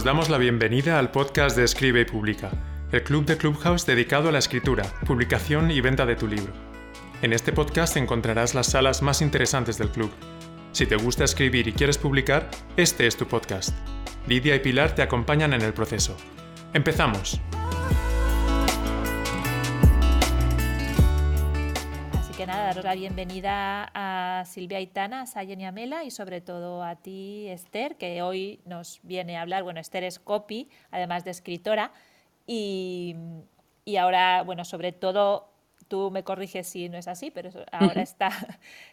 Os damos la bienvenida al podcast de Escribe y Publica, el club de Clubhouse dedicado a la escritura, publicación y venta de tu libro. En este podcast encontrarás las salas más interesantes del club. Si te gusta escribir y quieres publicar, este es tu podcast. Lidia y Pilar te acompañan en el proceso. ¡Empezamos! Daros la bienvenida a Silvia Aitana, a Sayen y Amela y sobre todo a ti, Esther, que hoy nos viene a hablar. Bueno, Esther es copy, además de escritora, y, y ahora, bueno, sobre todo tú me corriges si no es así, pero ahora está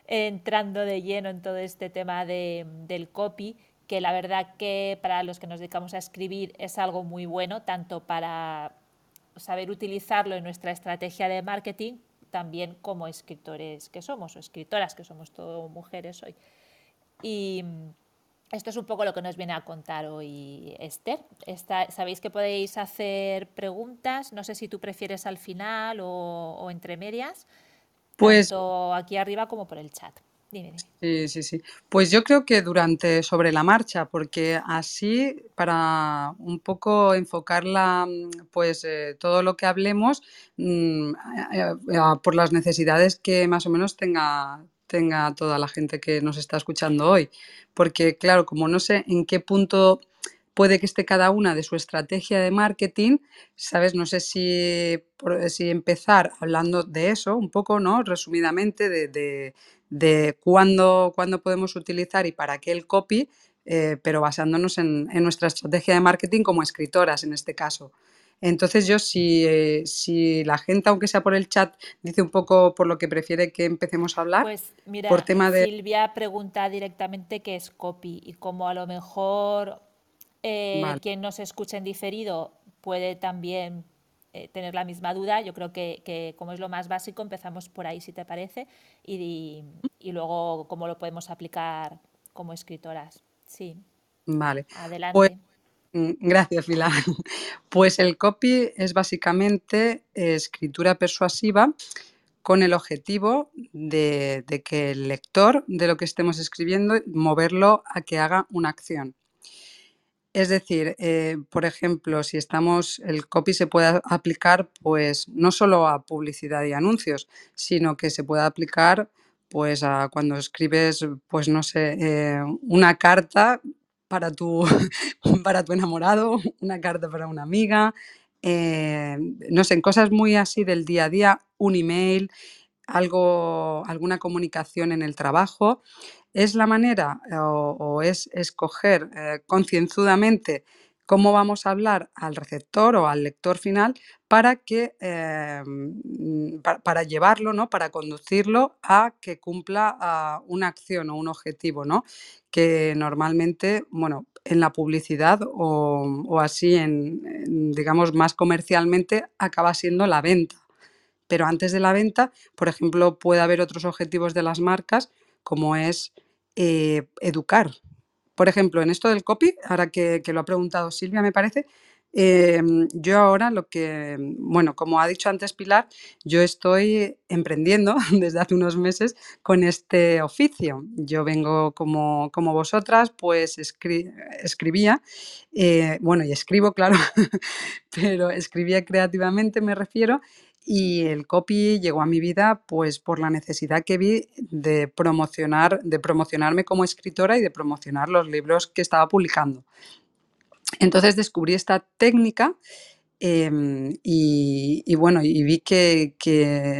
entrando de lleno en todo este tema de, del copy, que la verdad que para los que nos dedicamos a escribir es algo muy bueno, tanto para saber utilizarlo en nuestra estrategia de marketing también como escritores que somos, o escritoras que somos todo mujeres hoy. Y mm, esto es un poco lo que nos viene a contar hoy Esther. Sabéis que podéis hacer preguntas, no sé si tú prefieres al final o, entre medias, pues, tanto aquí arriba como por el chat. Sí, sí, sí. Pues yo creo que durante sobre la marcha, porque así para un poco enfocarla, mm, pues eh, todo lo que hablemos mm, por las necesidades que más o menos tenga tenga toda la gente que nos está escuchando hoy. Porque claro, como no sé en qué punto puede que esté cada una de su estrategia de marketing, ¿sabes? No sé si, si empezar hablando de eso un poco, ¿no? Resumidamente, de, de cuándo, cuándo podemos utilizar y para qué el copy, eh, pero basándonos en, nuestra estrategia de marketing como escritoras en este caso. Entonces yo si, eh, si, la gente, aunque sea por el chat, dice un poco por lo que prefiere que empecemos a hablar, pues mira, por tema de... Silvia pregunta directamente qué es copy y como a lo mejor eh, quien nos escucha en diferido puede también eh, tener la misma duda. Yo creo que, como es lo más básico, empezamos por ahí, si te parece, y, luego cómo lo podemos aplicar como escritoras. Sí. Vale. Adelante. Pues, mm, gracias, Pilar. Pues el copy es básicamente escritura persuasiva con el objetivo de, de, que el lector de lo que estemos escribiendo, moverlo a que haga una acción. Es decir, eh, por ejemplo, si estamos, el copy se puede aplicar pues no solo a publicidad y anuncios, sino que se puede aplicar pues a cuando escribes, pues no sé, eh, una carta para tu, para tu enamorado, una carta para una amiga, eh, no sé, en cosas muy así del día a día, un email, algo, alguna comunicación en el trabajo es la manera eh, o, es escoger eh, concienzudamente cómo vamos a hablar al receptor o al lector final para que mm, para, llevarlo, ¿no? Para conducirlo a que cumpla ah, una acción o un objetivo, ¿no? Que normalmente, bueno, en la publicidad o, así en, digamos, más comercialmente acaba siendo la venta. Pero antes de la venta, por ejemplo, puede haber otros objetivos de las marcas, como es eh, educar. Por ejemplo, en esto del copy, ahora que, lo ha preguntado Silvia, me parece, em, yo ahora lo que, bueno, como ha dicho antes Pilar, yo estoy emprendiendo desde hace unos meses con este oficio. Yo vengo como, como vosotras, pues escribía, eh, bueno, y escribo, claro, pero escribía creativamente, me refiero, y el copy llegó a mi vida pues por la necesidad que vi de promocionar, de promocionarme como escritora y de promocionar los libros que estaba publicando. Entonces descubrí esta técnica em, y, bueno, y vi que,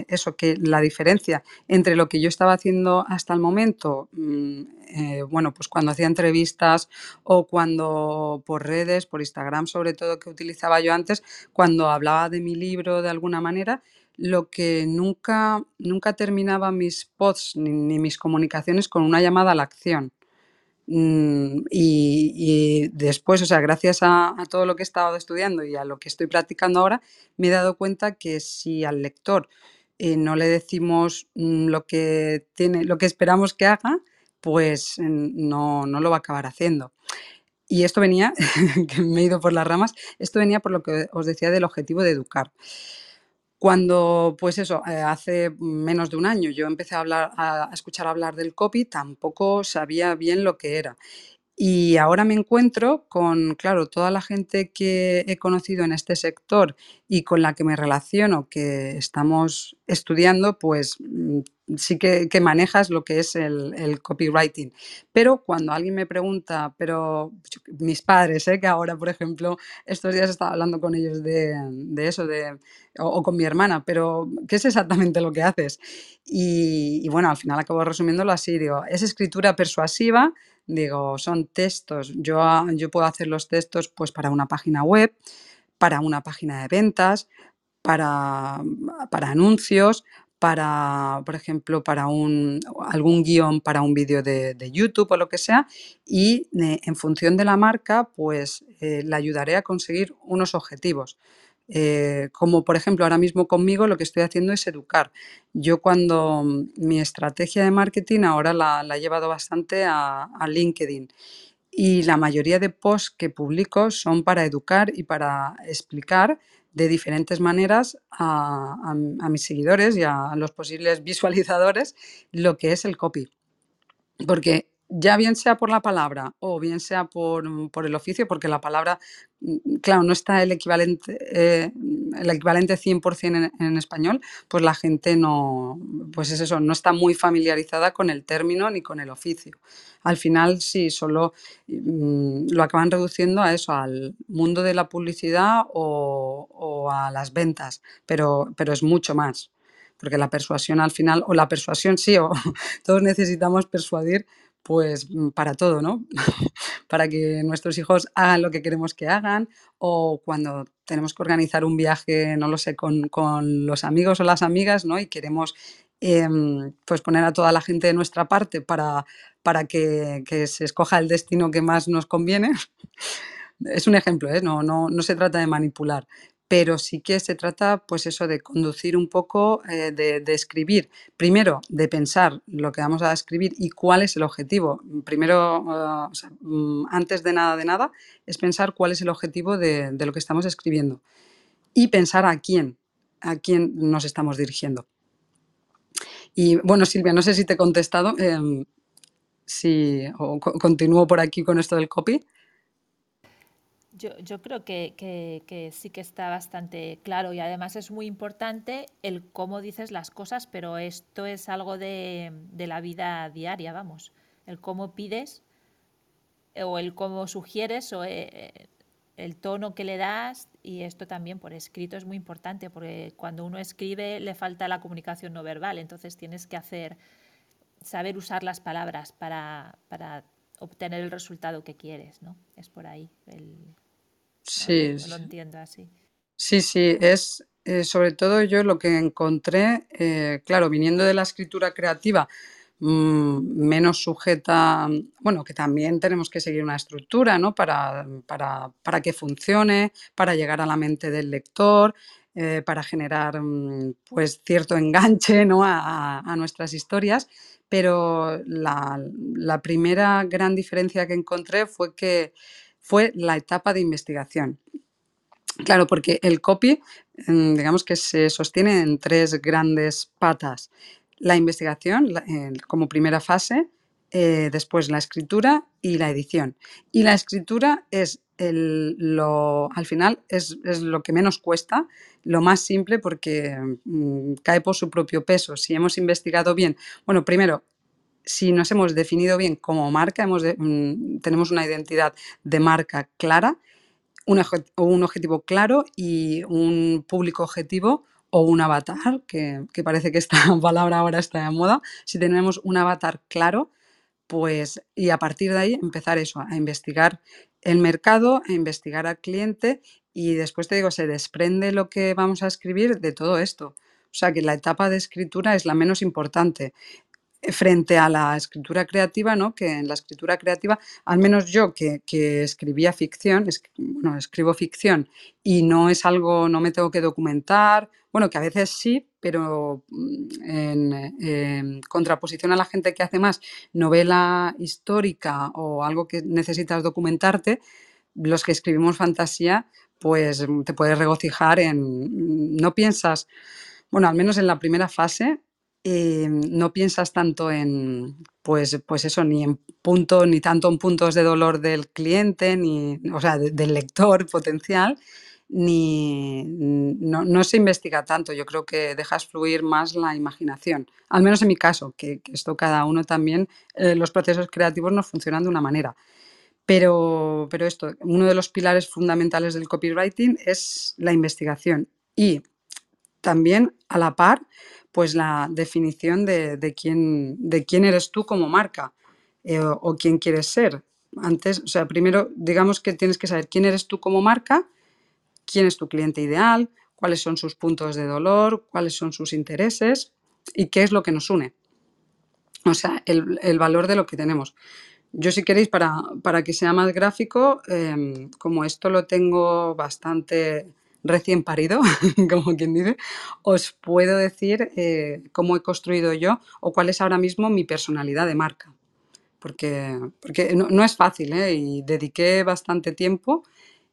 eso, que la diferencia entre lo que yo estaba haciendo hasta el momento, mm, eh, bueno, pues cuando hacía entrevistas o cuando por redes, por Instagram sobre todo que utilizaba yo antes, cuando hablaba de mi libro de alguna manera, lo que nunca, nunca terminaba mis posts ni, mis comunicaciones con una llamada a la acción. Mm, y, después, o sea, gracias a, todo lo que he estado estudiando y a lo que estoy practicando ahora, me he dado cuenta que si al lector eh, no le decimos mm, lo que tiene, lo que esperamos que haga, pues no, no lo va a acabar haciendo. Y esto venía, que me he ido por las ramas, esto venía por lo que os decía del objetivo de educar. Cuando, pues eso, eh, hace menos de un año yo empecé a hablar, a escuchar hablar del copy, tampoco sabía bien lo que era. Y ahora me encuentro con, claro, toda la gente que he conocido en este sector y con la que me relaciono, que estamos estudiando, pues mm, sí que, manejas lo que es el, copywriting. Pero cuando alguien me pregunta, pero mis padres, ¿eh? que ahora, por ejemplo, estos días estaba hablando con ellos de, eso, de, o, con mi hermana, pero ¿qué es exactamente lo que haces? Y, y bueno, al final acabo resumiéndolo así, digo, es escritura persuasiva Digo, son textos. Yo, yo puedo hacer los textos pues, para una página web, para una página de ventas, para, para anuncios, para, por ejemplo, para un, algún guion para un vídeo de, YouTube o lo que sea, y eh, en función de la marca, pues eh, le ayudaré a conseguir unos objetivos. Eh, como por ejemplo ahora mismo conmigo lo que estoy haciendo es educar. Yo cuando mm, mi estrategia de marketing ahora la, he llevado bastante a, LinkedIn y la mayoría de posts que publico son para educar y para explicar de diferentes maneras a, a mis seguidores y a los posibles visualizadores lo que es el copy. Porque ya bien sea por la palabra o bien sea por, el oficio, porque la palabra, mm, claro, no está el equivalente, eh, el equivalente 100% en, en, español, pues la gente no, pues es eso, no está muy familiarizada con el término ni con el oficio. Al final sí, solo mm, lo acaban reduciendo a eso, al mundo de la publicidad o, o a las ventas, pero, pero es mucho más porque la persuasión al final, o la persuasión sí, o todos necesitamos persuadir pues mm, para todo, ¿no? para que nuestros hijos hagan lo que queremos que hagan o cuando tenemos que organizar un viaje, no lo sé, con, los amigos o las amigas, ¿no? Y queremos em, pues poner a toda la gente de nuestra parte para, para que, que se escoja el destino que más nos conviene. es un ejemplo, ¿eh? no, no, no se trata de manipular pero sí que se trata, pues eso, de conducir un poco, eh, de, escribir. Primero, de pensar lo que vamos a escribir y cuál es el objetivo. Primero, ah, mm, antes de nada de nada, es pensar cuál es el objetivo de, lo que estamos escribiendo. Y pensar a quién, a quién nos estamos dirigiendo. Y bueno, Silvia, no sé si te he contestado. Em, si o continúo por aquí con esto del copy. Yo, creo que, sí que está bastante claro y además es muy importante el cómo dices las cosas, pero esto es algo de, la vida diaria, vamos. El cómo pides o el cómo sugieres o eh, el tono que le das y esto también por escrito es muy importante porque cuando uno escribe le falta la comunicación no verbal, entonces tienes que hacer, saber usar las palabras para, para obtener el resultado que quieres, ¿no? Es por ahí el, Sí, lo entiendo así. sí, sí, es eh, sobre todo yo lo que encontré, eh, claro, viniendo de la escritura creativa, mm, menos sujeta, bueno, que también tenemos que seguir una estructura, ¿no? Para, para, para que funcione, para llegar a la mente del lector, eh, para generar mm, pues cierto enganche, ¿no? a, a nuestras historias. Pero la, la primera gran diferencia que encontré fue que fue la etapa de investigación. Claro, porque el copy, mm, digamos que se sostiene en tres grandes patas. La investigación como primera fase, eh, después la escritura y la edición. Y la escritura es lo, al final es, lo que menos cuesta, lo más simple porque mm, cae por su propio peso. Si hemos investigado bien, bueno, primero si nos hemos definido bien como marca, mm, tenemos una identidad de marca clara, un, un, objetivo claro y un público objetivo o un avatar, que, parece que esta palabra ahora está de moda, si tenemos un avatar claro, pues y a partir de ahí empezar eso, a investigar el mercado, a investigar al cliente y después te digo, se desprende lo que vamos a escribir de todo esto. O sea que la etapa de escritura es la menos importante frente a la escritura creativa, ¿no? que en la escritura creativa, al menos yo que, escribía ficción, bueno, escribo ficción y no es algo, no me tengo que documentar, bueno, que a veces sí, pero mm, en, contraposición a la gente que hace más novela histórica o algo que necesitas documentarte, los que escribimos fantasía, pues te puedes regocijar en, no piensas, bueno, al menos en la primera fase, eh, no piensas tanto en, pues, pues eso, ni en punto, ni tanto en puntos de dolor del cliente, ni, o sea, del lector potencial, ni no, se investiga tanto. Yo creo que dejas fluir más la imaginación. Al menos en mi caso, que, esto cada uno también, eh, los procesos creativos nos funcionan de una manera. Pero, pero esto, uno de los pilares fundamentales del copywriting es la investigación y también a la par, pues la definición de, quién, de quién eres tú como marca eh, o, quién quieres ser. Antes, o sea, primero digamos que tienes que saber quién eres tú como marca, quién es tu cliente ideal, cuáles son sus puntos de dolor, cuáles son sus intereses y qué es lo que nos une. O sea, el, valor de lo que tenemos. Yo si queréis, para, para que sea más gráfico, em, como esto lo tengo bastante recién parido, como quien dice, os puedo decir eh, cómo he construido yo o cuál es ahora mismo mi personalidad de marca. Porque, porque no, es fácil ¿eh? y dediqué bastante tiempo,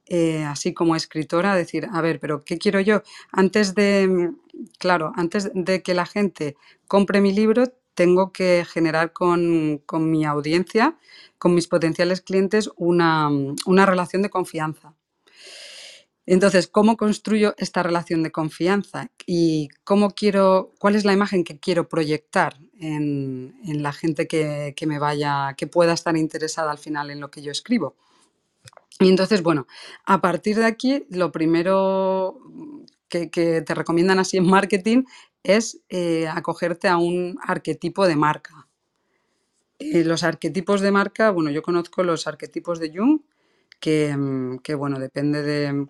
eh, así como escritora, a decir, a ver, pero ¿qué quiero yo? Antes de, claro, antes de que la gente compre mi libro, tengo que generar con, con mi audiencia, con mis potenciales clientes, una, una relación de confianza. Entonces, ¿cómo construyo esta relación de confianza? Y cómo quiero, cuál es la imagen que quiero proyectar en, la gente que, me vaya, que pueda estar interesada al final en lo que yo escribo. Y entonces, bueno, a partir de aquí, lo primero que, te recomiendan así en marketing es eh, acogerte a un arquetipo de marca. Eh, los arquetipos de marca, bueno, yo conozco los arquetipos de Jung, que, que bueno, depende de,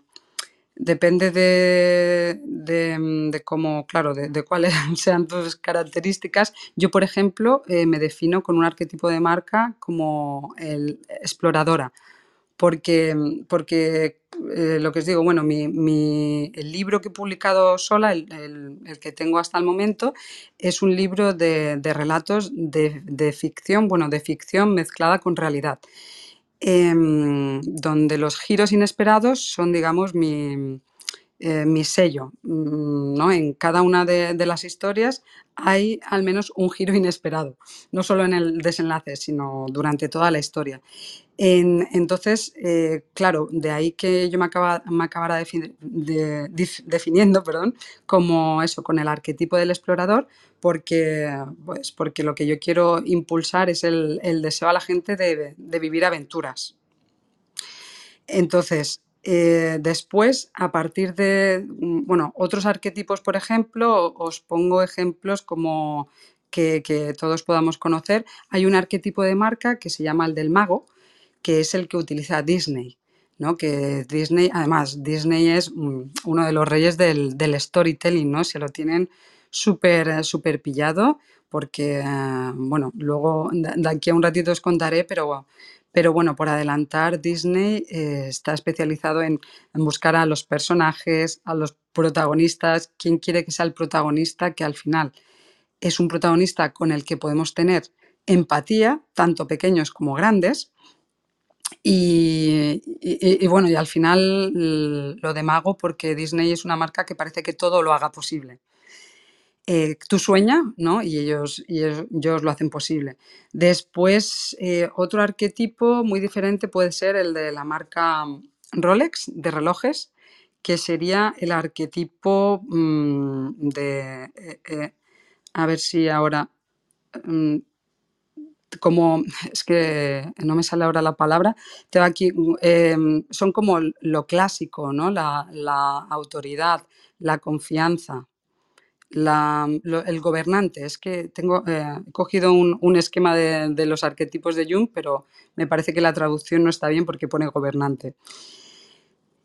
Depende de, de, cómo, claro, de, cuáles sean tus características. Yo, por ejemplo, eh, me defino con un arquetipo de marca como el exploradora, porque, porque eh, lo que os digo, bueno, mi, el libro que he publicado sola, el, el, que tengo hasta el momento, es un libro de, relatos de ficción, bueno, de ficción mezclada con realidad. Em, donde los giros inesperados son, digamos, mi, eh, mi sello. Mm, ¿no? En cada una de, las historias hay al menos un giro inesperado, no solo en el desenlace, sino durante toda la historia. entonces, eh, claro, de ahí que yo me, acaba, me acabara definiendo perdón, como eso, con el arquetipo del explorador, porque, pues, porque lo que yo quiero impulsar es el, deseo a la gente de vivir aventuras. Entonces, eh, después, a partir de, mm, bueno, otros arquetipos, por ejemplo, os pongo ejemplos como que, todos podamos conocer. Hay un arquetipo de marca que se llama el del mago, que es el que utiliza Disney. ¿no? Que Disney, además, Disney es mm, uno de los reyes del, storytelling, ¿no? Se lo tienen súper super pillado porque, eh, bueno, luego de aquí a un ratito os contaré, pero pero bueno, por adelantar, Disney eh, está especializado en, buscar a los personajes, a los protagonistas, quién quiere que sea el protagonista, que al final es un protagonista con el que podemos tener empatía, tanto pequeños como grandes. y, bueno, y al final lo de mago, porque Disney es una marca que parece que todo lo haga posible. Eh, tú ¿no? Y ellos, y ellos, lo hacen posible. Después, eh, otro arquetipo muy diferente puede ser el de la marca mm, Rolex de relojes, que sería el arquetipo mm, de, eh, a ver si ahora, mm, como, es que no me sale ahora la palabra, te aquí, em, son como lo clásico, ¿no? La autoridad, la confianza el gobernante. Es que tengo eh, he cogido un, esquema de, los arquetipos de Jung, pero me parece que la traducción no está bien porque pone gobernante.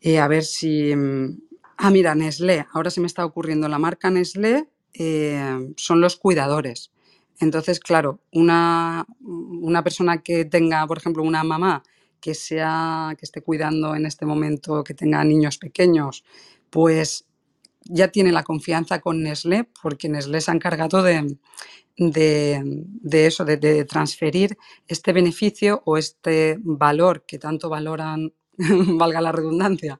Eh, a ver si... Mm, ah, mira, Nestlé. Ahora se me está ocurriendo la marca Nestlé. Eh, son los cuidadores. Entonces, claro, una, una persona que tenga, por ejemplo, una mamá que sea que esté cuidando en este momento, que tenga niños pequeños, pues ya tiene la confianza con Nestlé, porque Nestlé se ha encargado de, de, eso, de, transferir este beneficio o este valor que tanto valoran, valga la redundancia,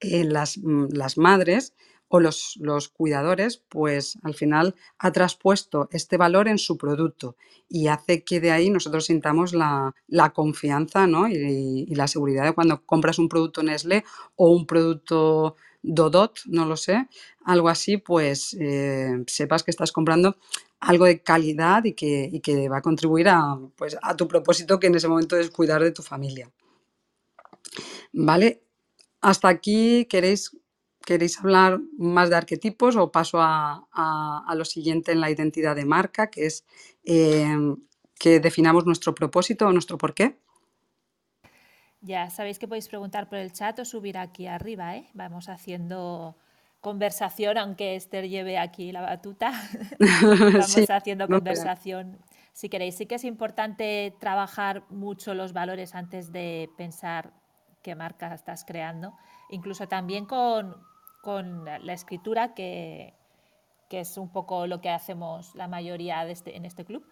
las, las, madres o los, los, cuidadores, pues al final ha traspuesto este valor en su producto y hace que de ahí nosotros sintamos la, la confianza ¿no? y, y, la seguridad de cuando compras un producto Nestlé o un producto Dodot, no lo sé, algo así, pues eh, sepas que estás comprando algo de calidad y que, y que va a contribuir a, pues, a tu propósito que en ese momento es cuidar de tu familia. ¿Vale? Hasta aquí queréis ¿Queréis hablar más de arquetipos o paso a, a, lo siguiente en la identidad de marca, que es eh, que definamos nuestro propósito o nuestro porqué? Ya sabéis que podéis preguntar por el chat o subir aquí arriba, ¿eh? Vamos haciendo conversación, aunque Esther lleve aquí la batuta. Vamos sí, haciendo no conversación. Si queréis, sí que es importante trabajar mucho los valores antes de pensar qué marca estás creando, incluso también con, con la escritura, que, que, es un poco lo que hacemos la mayoría de este, en este club.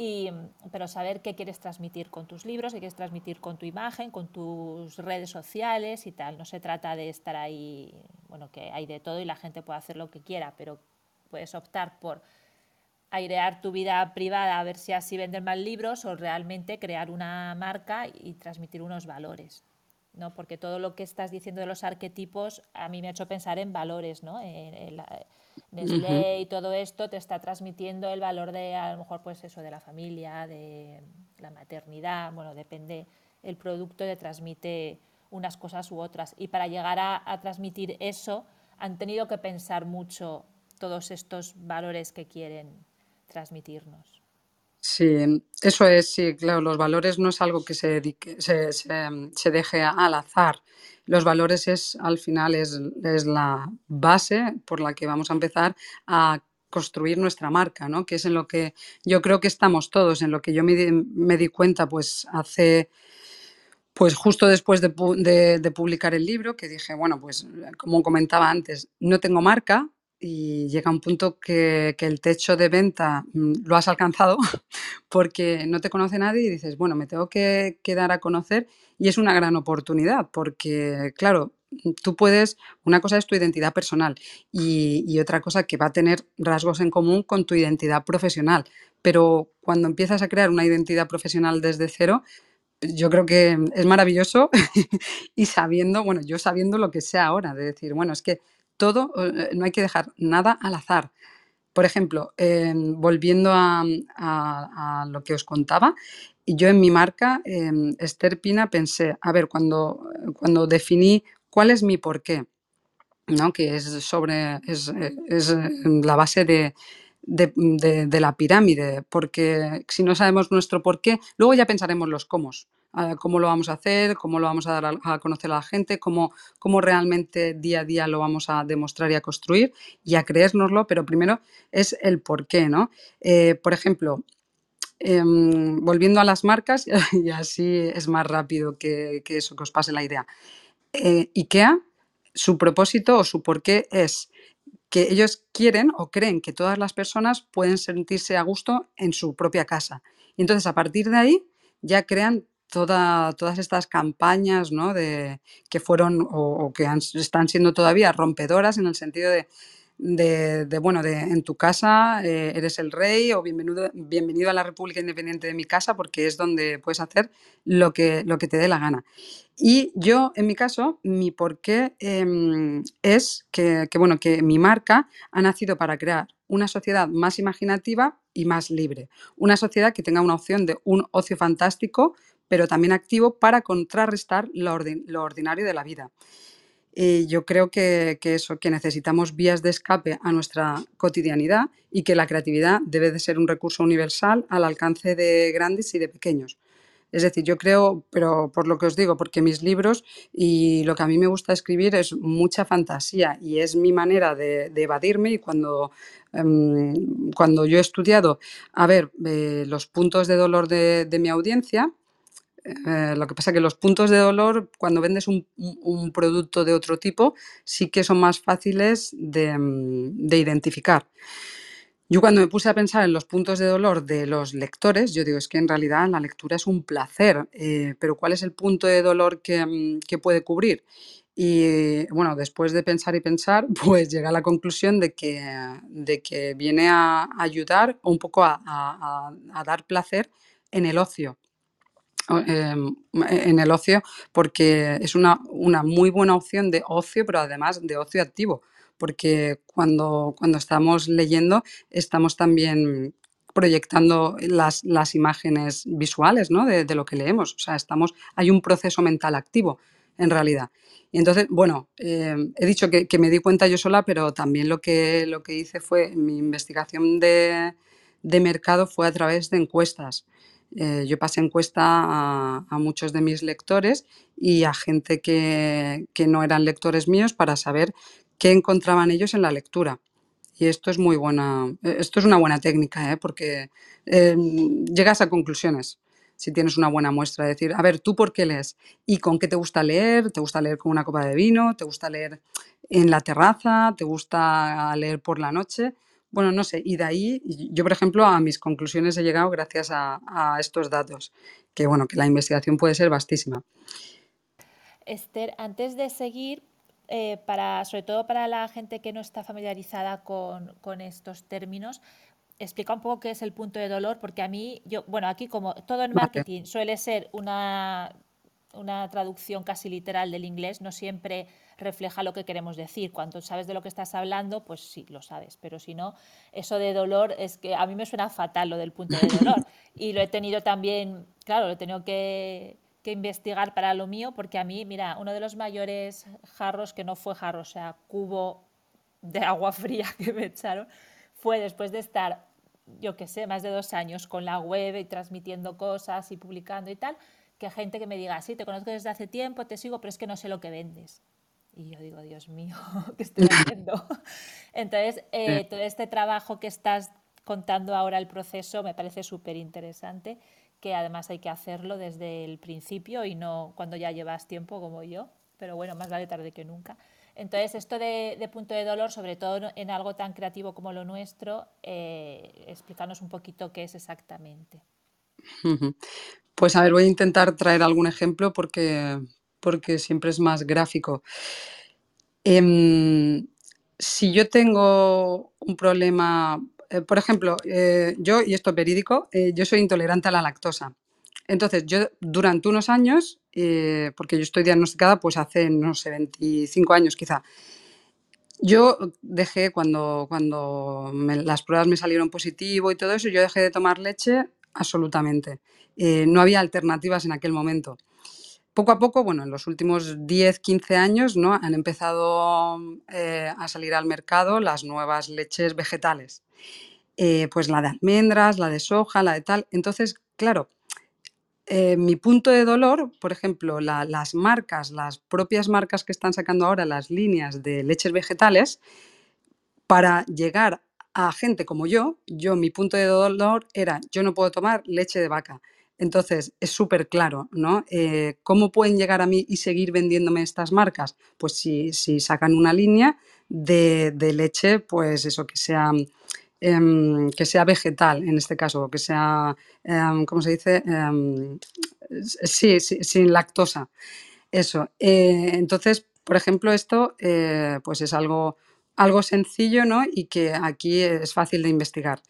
Y, pero saber qué quieres transmitir con tus libros, qué quieres transmitir con tu imagen, con tus redes sociales y tal. No se trata de estar ahí, bueno, que hay de todo y la gente puede hacer lo que quiera, pero puedes optar por airear tu vida privada a ver si así venden más libros o realmente crear una marca y transmitir unos valores. ¿no? Porque todo lo que estás diciendo de los arquetipos a mí me ha hecho pensar en valores, ¿no? En, en la, Nestlé uh -huh. y todo esto te está transmitiendo el valor de, a lo mejor, pues eso, de la familia, de la maternidad, bueno, depende, el producto te transmite unas cosas u otras. Y para llegar a, a transmitir eso, han tenido que pensar mucho todos estos valores que quieren transmitirnos. Sí, eso es, sí, claro, los valores no es algo que se, dedique, se, se, se deje al azar. Los valores es, al final, es, es, la base por la que vamos a empezar a construir nuestra marca, ¿no? Que es en lo que yo creo que estamos todos, en lo que yo me, me di cuenta, pues, hace pues justo después de, de, de, publicar el libro, que dije, bueno, pues como comentaba antes, no tengo marca, y llega un punto que, que, el techo de venta mm, lo has alcanzado porque no te conoce nadie y dices, bueno, me tengo que, dar a conocer y es una gran oportunidad porque, claro, tú puedes, una cosa es tu identidad personal y, otra cosa que va a tener rasgos en común con tu identidad profesional, pero cuando empiezas a crear una identidad profesional desde cero, yo creo que es maravilloso y sabiendo, bueno, yo sabiendo lo que sé ahora, de decir, bueno, es que todo, eh, no hay que dejar nada al azar. Por ejemplo, eh, volviendo a, lo que os contaba, yo en mi marca, eh, Esther Pina, pensé, a ver, cuando, cuando definí cuál es mi porqué, ¿no? que es sobre, es, es la base de, de, de, de, la pirámide, porque si no sabemos nuestro porqué, luego ya pensaremos los cómo cómo lo vamos a hacer, cómo lo vamos a dar a, conocer a la gente, cómo, cómo realmente día a día lo vamos a demostrar y a construir y a creérnoslo, pero primero es el por qué, ¿no? Eh, por ejemplo, eh, volviendo a las marcas, y así es más rápido que, que eso, que os pase la idea. Eh, IKEA, su propósito o su porqué es que ellos quieren o creen que todas las personas pueden sentirse a gusto en su propia casa. Y entonces, a partir de ahí, ya crean toda, todas estas campañas ¿no? de, que fueron o, que están siendo todavía rompedoras en el sentido de, de, bueno, de en tu casa eh, eres el rey o bienvenido, bienvenido a la República Independiente de mi casa porque es donde puedes hacer lo que, lo que te dé la gana. Y yo, en mi caso, mi porqué eh, es que, bueno, que mi marca ha nacido para crear una sociedad más imaginativa y más libre. Una sociedad que tenga una opción de un ocio fantástico, pero también activo para contrarrestar lo, lo ordinario de la vida. Y yo creo que, que, eso, que necesitamos vías de escape a nuestra cotidianidad y que la creatividad debe de ser un recurso universal al alcance de grandes y de pequeños. Es decir, yo creo, pero por lo que os digo, porque mis libros y lo que a mí me gusta escribir es mucha fantasía y es mi manera de, de evadirme y cuando, um, cuando yo he estudiado, a ver, eh, los puntos de dolor de, de mi audiencia, eh, lo que pasa que los puntos de dolor, cuando vendes un, producto de otro tipo, sí que son más fáciles de, de, identificar. Yo cuando me puse a pensar en los puntos de dolor de los lectores, yo digo, es que en realidad la lectura es un placer, eh, pero ¿cuál es el punto de dolor que, que puede cubrir? Y bueno, después de pensar y pensar, pues llega a la conclusión de que, de que viene a ayudar un poco a dar placer en el ocio. Em, en el ocio, porque es una, una muy buena opción de ocio, pero además de ocio activo, porque cuando, cuando estamos leyendo estamos también proyectando las, las imágenes visuales ¿no? de, lo que leemos, o sea, estamos, hay un proceso mental activo en realidad. Y entonces, bueno, eh, he dicho que, que me di cuenta yo sola, pero también lo que, lo que hice fue, mi investigación de, de mercado fue a través de encuestas. Eh, yo pasé encuesta a, a muchos de mis lectores y a gente que, que no eran lectores míos para saber qué encontraban ellos en la lectura. Y esto es muy buena, eh, esto es una buena técnica, ¿eh? porque eh, llegas a conclusiones si tienes una buena muestra. Es decir, a ver, ¿tú por qué lees? ¿Y con qué te gusta leer? ¿Te gusta leer con una copa de vino? ¿Te gusta leer en la terraza? ¿Te gusta leer por la noche? Bueno, no sé, y de ahí yo, por ejemplo, a mis conclusiones he llegado gracias a, a estos datos, que bueno, que la investigación puede ser vastísima. Esther, antes de seguir, eh, para, sobre todo para la gente que no está familiarizada con, con estos términos, explica un poco qué es el punto de dolor, porque a mí, yo, bueno, aquí como todo en Vale. marketing suele ser una, una traducción casi literal del inglés, no siempre refleja lo que queremos decir. Cuando sabes de lo que estás hablando, pues sí, lo sabes, pero si no, eso de dolor es que a mí me suena fatal lo del punto de dolor. Y lo he tenido también, claro, lo he tenido que, que investigar para lo mío, porque a mí, mira, uno de los mayores jarros, que no fue jarro, o sea, cubo de agua fría que me echaron, fue después de estar, yo qué sé, más de dos años con la web y transmitiendo cosas y publicando y tal, que gente que me diga, sí, te conozco desde hace tiempo, te sigo, pero es que no sé lo que vendes. Y yo digo, Dios mío, ¿qué estoy haciendo? Entonces, eh, todo este trabajo que estás contando ahora, el proceso, me parece súper interesante, que además hay que hacerlo desde el principio y no cuando ya llevas tiempo como yo, pero bueno, más vale tarde que nunca. Entonces, esto de, de punto de dolor, sobre todo en algo tan creativo como lo nuestro, eh, explícanos un poquito qué es exactamente. Pues a ver, voy a intentar traer algún ejemplo porque, porque siempre es más gráfico. Em, si yo tengo un problema, eh, por ejemplo, eh, yo, y esto es verídico, eh, yo soy intolerante a la lactosa. Entonces, yo durante unos años, porque yo estoy diagnosticada pues hace, no sé, 25 años quizá, yo dejé cuando, cuando las pruebas me salieron positivo y todo eso, yo dejé de tomar leche absolutamente. Eh, no había alternativas en aquel momento. Poco a poco, bueno, en los últimos 10, 15 años, ¿no? Han empezado eh, a salir al mercado las nuevas leches vegetales. Eh, pues la de almendras, la de soja, la de tal. Entonces, claro, mi punto de dolor, por ejemplo, la- las marcas, las propias marcas que están sacando ahora las líneas de leches vegetales, para llegar a gente como yo, yo mi punto de dolor era, yo no puedo tomar leche de vaca. Entonces, es súper claro, ¿no? Eh, ¿Cómo pueden llegar a mí y seguir vendiéndome estas marcas? Pues si, si sacan una línea de, de leche, pues eso, que sea, em, que sea vegetal en este caso, que sea, em, ¿cómo se dice? Em, sí, sí, sin lactosa. Eso. eh, entonces, por ejemplo, esto eh, pues es algo, algo sencillo, ¿no? Y que aquí es fácil de investigar.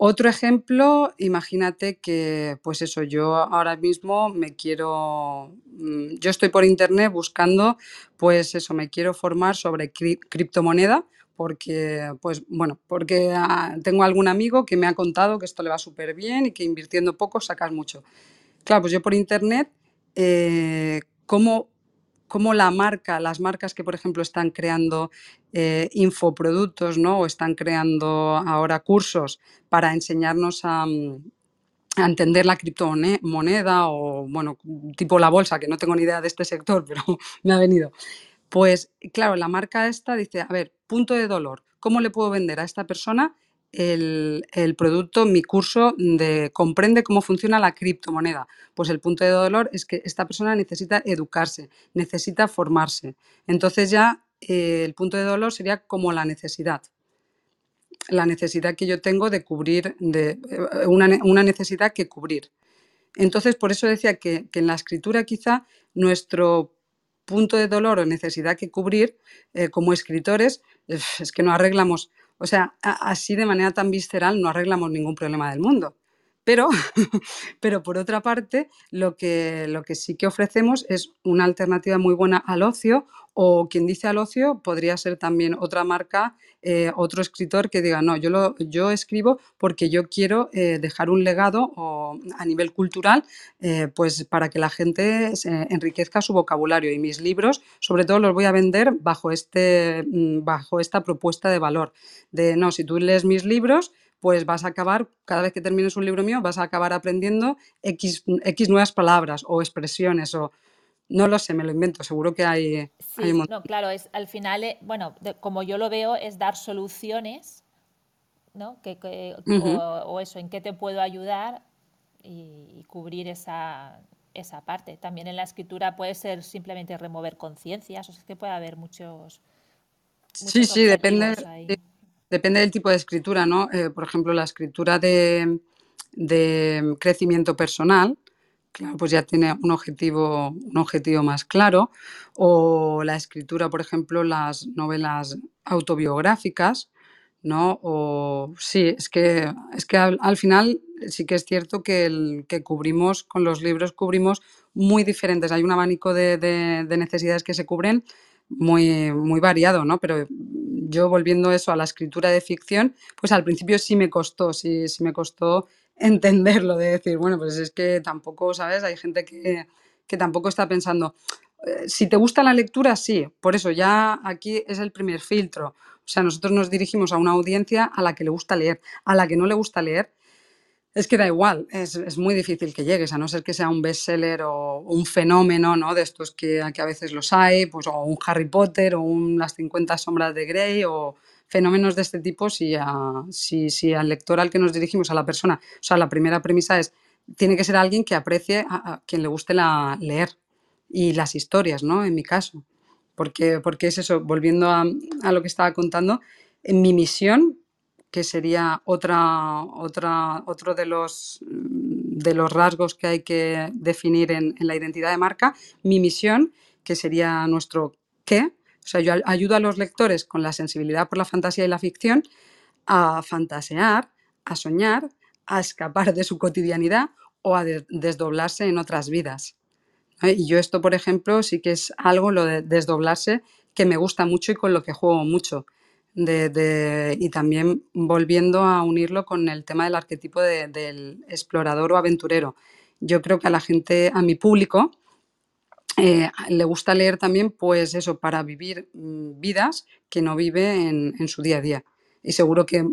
Otro ejemplo, imagínate que, pues eso, yo ahora mismo me quiero, mm, yo estoy por internet buscando, pues eso, me quiero formar sobre cri- criptomoneda porque, pues bueno, porque ah, tengo algún amigo que me ha contado que esto le va súper bien y que invirtiendo poco sacas mucho. Claro, pues yo por internet, eh, ¿cómo, cómo la marca, las marcas que, por ejemplo, están creando eh, infoproductos, ¿no? O están creando ahora cursos para enseñarnos a, mm, a entender la criptomoneda o, bueno, tipo la bolsa, que no tengo ni idea de este sector, pero me ha venido. Pues claro, la marca esta dice, a ver, punto de dolor, ¿cómo le puedo vender a esta persona el, el producto, mi curso de comprende cómo funciona la criptomoneda? Pues el punto de dolor es que esta persona necesita educarse, necesita formarse. Entonces ya eh, el punto de dolor sería como la necesidad la necesidad que yo tengo de cubrir, de, eh, una, una necesidad que cubrir. Entonces, por eso decía que, que en la escritura quizá nuestro punto de dolor o necesidad que cubrir eh, como escritores, es que no arreglamos, o sea, así de manera tan visceral no arreglamos ningún problema del mundo. Pero, pero por otra parte, lo que, lo que sí que ofrecemos es una alternativa muy buena al ocio o quien dice al ocio podría ser también otra marca, eh, otro escritor que diga, no, yo, lo, yo escribo porque yo quiero eh, dejar un legado o, a nivel cultural, eh, pues para que la gente enriquezca su vocabulario y mis libros, sobre todo los voy a vender bajo, este, mm, bajo esta propuesta de valor. De, no, si tú lees mis libros, pues vas a acabar, cada vez que termines un libro mío, vas a acabar aprendiendo X, X nuevas palabras o expresiones o no lo sé, me lo invento, seguro que hay... Sí, no, claro, es al final, eh, bueno, como yo lo veo, es dar soluciones, ¿no? Que, o, eso, en qué te puedo ayudar y, cubrir esa, esa parte. También en la escritura puede ser simplemente remover conciencias, o sea, es que puede haber muchos... sí, sí, depende, Depende del tipo de escritura, ¿no? Eh, por ejemplo, la escritura de, crecimiento personal, claro, pues ya tiene un objetivo, más claro. O la escritura, por ejemplo, las novelas autobiográficas, ¿no? O sí, es que, es que al, final sí que es cierto que, el, que cubrimos, con los libros cubrimos muy diferentes. Hay un abanico de, de necesidades que se cubren muy, muy variado, ¿no? Pero yo volviendo eso a la escritura de ficción, pues al principio sí me costó, sí, sí me costó entenderlo, de decir, bueno, pues es que tampoco, ¿sabes? Hay gente que, que tampoco está pensando, eh, si te gusta la lectura, sí, por eso ya aquí es el primer filtro. O sea, nosotros nos dirigimos a una audiencia a la que le gusta leer, a la que no le gusta leer, es que da igual, es, muy difícil que llegues, a no ser que sea un bestseller o un fenómeno, ¿no? De estos que, que a veces los hay, pues o un Harry Potter o un Las 50 sombras de Grey o fenómenos de este tipo, si, si, si, al lector al que nos dirigimos, a la persona, o sea, la primera premisa es, tiene que ser alguien que aprecie a, quien le guste la, leer y las historias, ¿no? En mi caso. Porque, porque es eso, volviendo a, a lo que estaba contando, en mi misión que sería otra, otra, otro de los, de los rasgos que hay que definir en, la identidad de marca. Mi misión, que sería nuestro qué. O sea, yo ayudo a los lectores con la sensibilidad por la fantasía y la ficción a fantasear, a soñar, a escapar de su cotidianidad o a desdoblarse en otras vidas. Y yo esto, por ejemplo, sí que es algo, lo de desdoblarse, que me gusta mucho y con lo que juego mucho y también volviendo a unirlo con el tema del arquetipo del explorador o aventurero. Yo creo que a la gente, a mi público, eh, le gusta leer también, pues eso, para vivir mm, vidas que no vive en, su día a día. Y seguro que,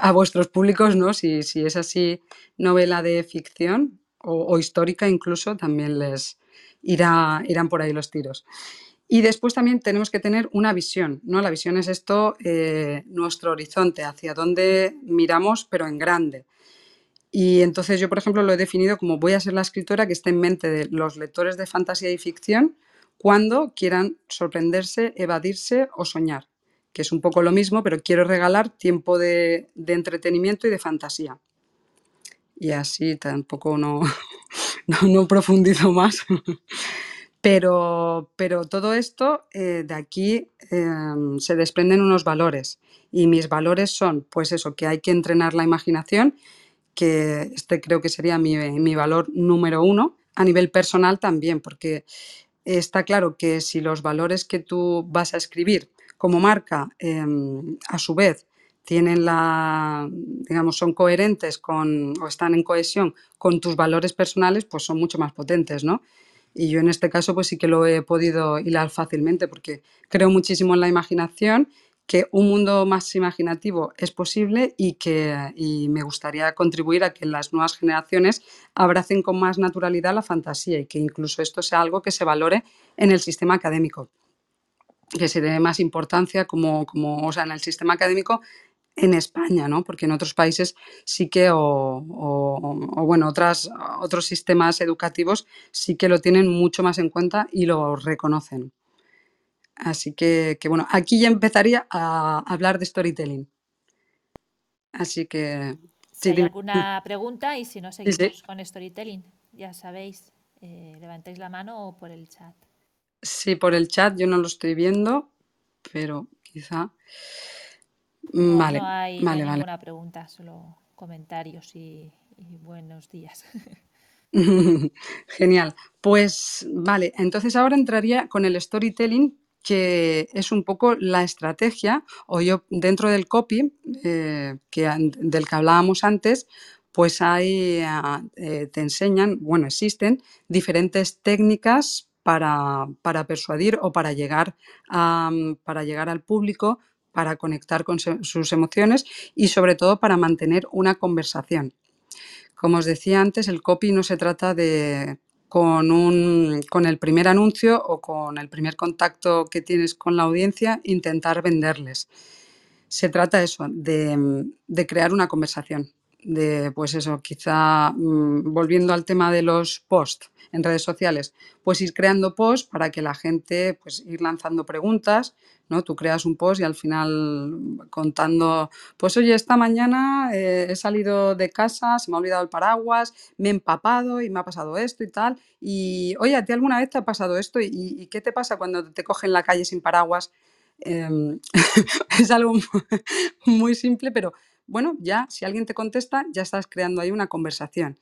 a vuestros públicos, ¿no? Si, si, es así novela de ficción o, o histórica incluso, también les irá, irán por ahí los tiros. Y después también tenemos que tener una visión, ¿no? La visión es esto, eh, nuestro horizonte, hacia dónde miramos, pero en grande. Y entonces yo, por ejemplo, lo he definido como voy a ser la escritora que esté en mente de los lectores de fantasía y ficción cuando quieran sorprenderse, evadirse o soñar, que es un poco lo mismo, pero quiero regalar tiempo de, entretenimiento y de fantasía. Y así tampoco no, no, no profundizo más. Pero, pero todo esto, eh, de aquí em, se desprenden unos valores. Y mis valores son, pues eso, que hay que entrenar la imaginación, que este creo que sería mi, mi valor número uno, a nivel personal también, porque está claro que si los valores que tú vas a escribir como marca, em, a su vez, tienen la, digamos, son coherentes con, o están en cohesión con tus valores personales, pues son mucho más potentes, ¿no? Y yo en este caso pues sí que lo he podido hilar fácilmente porque creo muchísimo en la imaginación, que un mundo más imaginativo es posible y que y me gustaría contribuir a que las nuevas generaciones abracen con más naturalidad la fantasía y que incluso esto sea algo que se valore en el sistema académico que se dé más importancia como, como o sea, en el sistema académico en España, ¿no? Porque en otros países sí que, o, bueno, otras, otros sistemas educativos sí que lo tienen mucho más en cuenta y lo reconocen. Así que, bueno, aquí ya empezaría a hablar de storytelling. Así que... Si hay alguna pregunta y si no, seguimos con storytelling. Ya sabéis, eh, levantéis la mano o por el chat. Sí, por el chat yo no lo estoy viendo, pero quizá. No, Vale, no hay, vale, vale. ninguna pregunta, solo comentarios y, y buenos días. Genial. Pues vale, entonces ahora entraría con el storytelling, que es un poco la estrategia, o yo dentro del copy, eh, que, del que hablábamos antes, pues hay, eh, te enseñan, bueno, existen diferentes técnicas para, para persuadir o para llegar, a, para llegar al público, para conectar con sus emociones y sobre todo para mantener una conversación. Como os decía antes, el copy no se trata de con, un, con el primer anuncio o con el primer contacto que tienes con la audiencia intentar venderles. Se trata eso, de, de crear una conversación. De, pues eso, quizá mm, volviendo al tema de los posts en redes sociales, pues ir creando posts para que la gente, pues ir lanzando preguntas, ¿no? Tú creas un post y al final contando, pues oye, esta mañana eh, he salido de casa, se me ha olvidado el paraguas, me he empapado y me ha pasado esto y tal. Y oye, ¿a ti alguna vez te ha pasado esto? ¿Y, qué te pasa cuando te cogen la calle sin paraguas? Em, es algo muy simple, pero bueno, ya si alguien te contesta, ya estás creando ahí una conversación.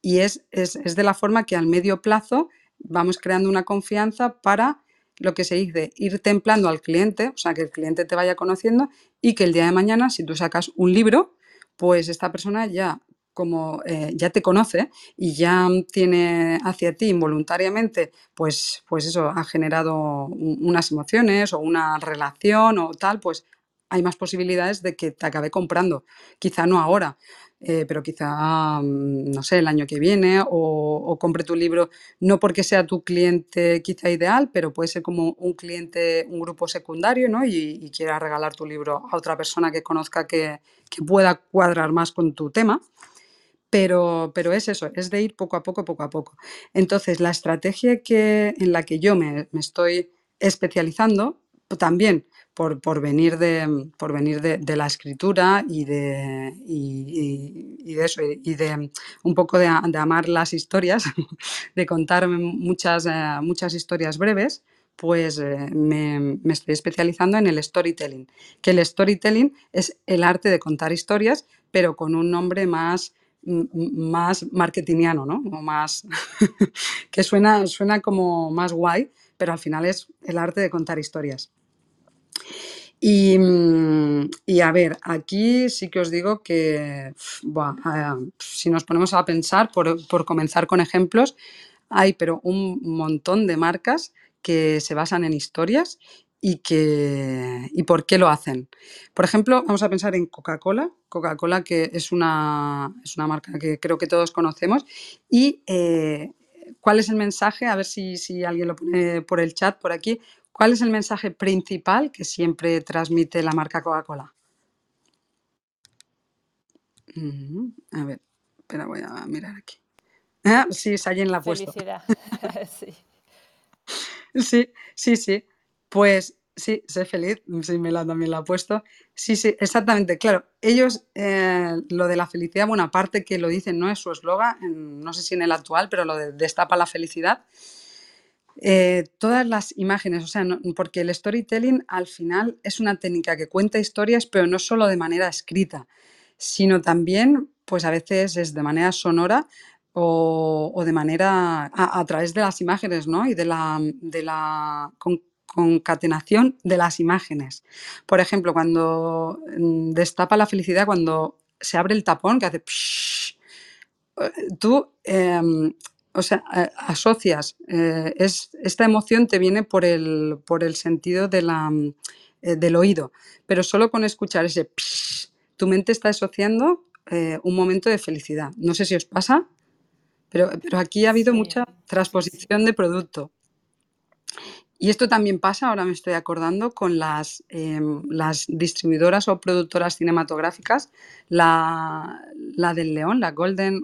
Y es, es, es de la forma que al medio plazo vamos creando una confianza para lo que se dice, ir templando al cliente, o sea, que el cliente te vaya conociendo y que el día de mañana, si tú sacas un libro, pues esta persona ya como eh, ya te conoce y ya tiene hacia ti involuntariamente, pues, pues eso, ha generado un- unas emociones o una relación o tal, pues hay más posibilidades de que te acabe comprando. Quizá no ahora, eh, pero quizá, mm, no sé, el año que viene o, compre tu libro, no porque sea tu cliente quizá ideal, pero puede ser como un cliente, un grupo secundario, ¿no? Y, y quiera regalar tu libro a otra persona que conozca que, que pueda cuadrar más con tu tema. Pero, pero es eso, es de ir poco a poco, poco a poco. Entonces, la estrategia que, en la que yo me, me estoy especializando, pues también por, venir, de, por venir de, la escritura y de, y, de eso, y de un poco de, amar las historias, de contar muchas, eh, muchas historias breves, pues eh, me, estoy especializando en el storytelling, que el storytelling es el arte de contar historias, pero con un nombre más más marketingiano, ¿no? Más que suena, suena como más guay, pero al final es el arte de contar historias. Y, a ver, aquí sí que os digo que si nos ponemos a pensar, por, por comenzar con ejemplos, hay pero un montón de marcas que se basan en historias y que y por qué lo hacen. Por ejemplo, vamos a pensar en Coca-Cola. Coca-Cola, que es una, es una marca que creo que todos conocemos. Y eh, ¿cuál es el mensaje? A ver si, si alguien lo pone por el chat, por aquí. ¿Cuál es el mensaje principal que siempre transmite la marca Coca-Cola? Mm, a ver, espera, voy a mirar aquí. Ah, sí, Sayen la ha puesto. Felicidad. sí. Sí, sí, sí. Pues sí, sé feliz. Sí, Mela también la ha puesto. Sí, sí, exactamente. Claro, ellos, eh, lo de la felicidad, bueno, aparte que lo dicen, no es su eslogan, no sé si en el actual, pero lo de destapa la felicidad. Eh, todas las imágenes, o sea, porque el storytelling al final es una técnica que cuenta historias, pero no solo de manera escrita, sino también, pues a veces es de manera sonora o, o de manera a, través de las imágenes, ¿no? Y de la, de la con- concatenación de las imágenes. Por ejemplo, cuando mm, destapa la felicidad, cuando se abre el tapón, que hace... psh, eh, tú, em, o sea, eh, asocias, eh, es, esta emoción te viene por el, por el sentido de la, eh, del oído, pero solo con escuchar ese psh, tu mente está asociando eh, un momento de felicidad. No sé si os pasa, pero, pero aquí ha habido Sí, mucha transposición de producto. Y esto también pasa, ahora me estoy acordando, con las, em, las distribuidoras o productoras cinematográficas, la, la del León, la Golden,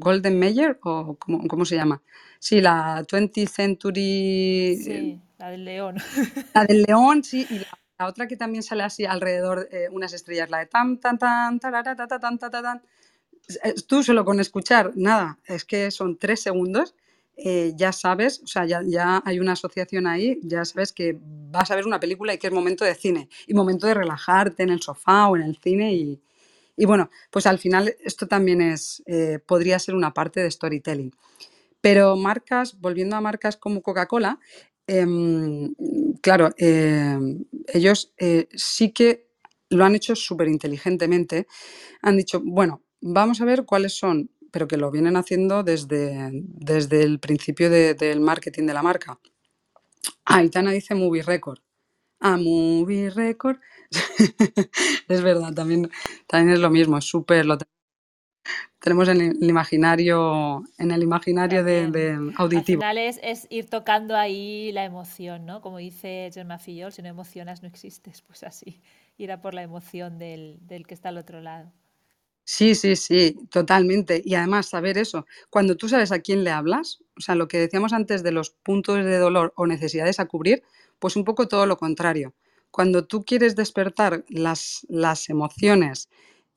Golden Mayer, o ¿cómo, cómo se llama? Sí, la 20th Century, Sí, la del león. la del León, sí, y la, la otra que también sale así alrededor, eh, unas estrellas, la de tan, tan, tan, tarara, ta, tan, ta, ta, tan. Eh, Tú solo con escuchar, nada, es que son tres segundos, eh, ya sabes, o sea, ya, ya, hay una asociación ahí, ya sabes que vas a ver una película y que es momento de cine y momento de relajarte en el sofá o en el cine y, y bueno, pues al final esto también es, eh, podría ser una parte de storytelling. Pero marcas, volviendo a marcas como Coca-Cola, em, claro, em, ellos eh, sí que lo han hecho súper inteligentemente. Han dicho, bueno, vamos a ver cuáles son, pero que lo vienen haciendo desde, desde el principio del marketing de la marca. Ah, Itana dice Movie Record. Ah, Movie Record. es verdad, también, también es lo mismo, es súper, lo tenemos en el imaginario, en el imaginario de, auditivo. Al final es, ir tocando ahí la emoción, ¿no? Como dice Germa Fillol, si no emocionas no existes, pues así, ir a por la emoción del, del que está al otro lado. Sí, sí, sí, totalmente. Y además saber eso, cuando tú sabes a quién le hablas, o sea, lo que decíamos antes de los puntos de dolor o necesidades a cubrir, pues un poco todo lo contrario. Cuando tú quieres despertar las, las emociones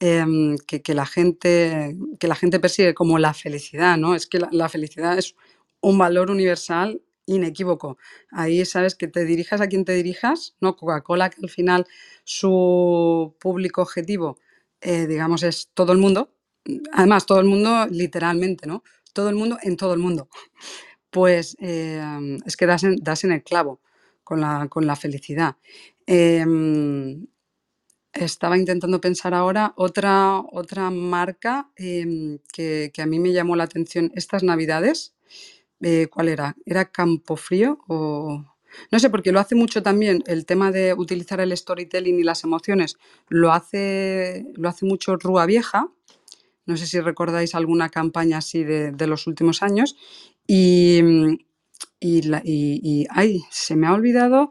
Em, que, la gente, que la gente persigue como la felicidad, ¿no? Es que la, felicidad es un valor universal inequívoco. Ahí sabes que te dirijas a quien te dirijas, ¿no? Coca-Cola, que al final su público objetivo, eh, digamos, es todo el mundo. Además, todo el mundo literalmente, ¿no? Todo el mundo en todo el mundo. Pues em, es que das en, das en el clavo con la, con la felicidad. Em, estaba intentando pensar ahora otra, otra marca em, que, a mí me llamó la atención estas navidades. Eh, ¿Cuál era? ¿Era Campofrío o...? No sé, porque lo hace mucho también el tema de utilizar el storytelling y las emociones, lo hace, lo hace mucho Rúa Vieja. No sé si recordáis alguna campaña así de, los últimos años. Y, y, y, ay, se me ha olvidado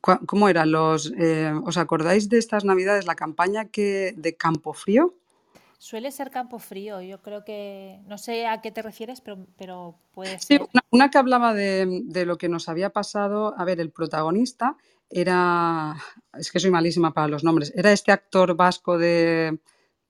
¿Cómo era? Los, eh, ¿Os acordáis de estas navidades, la campaña que, de Campo Frío? Suele ser Campo Frío, yo creo que, no sé a qué te refieres, pero, pero puede ser. Sí, una, que hablaba de, de, lo que nos había pasado, a ver, el protagonista era, es que soy malísima para los nombres, era este actor vasco de,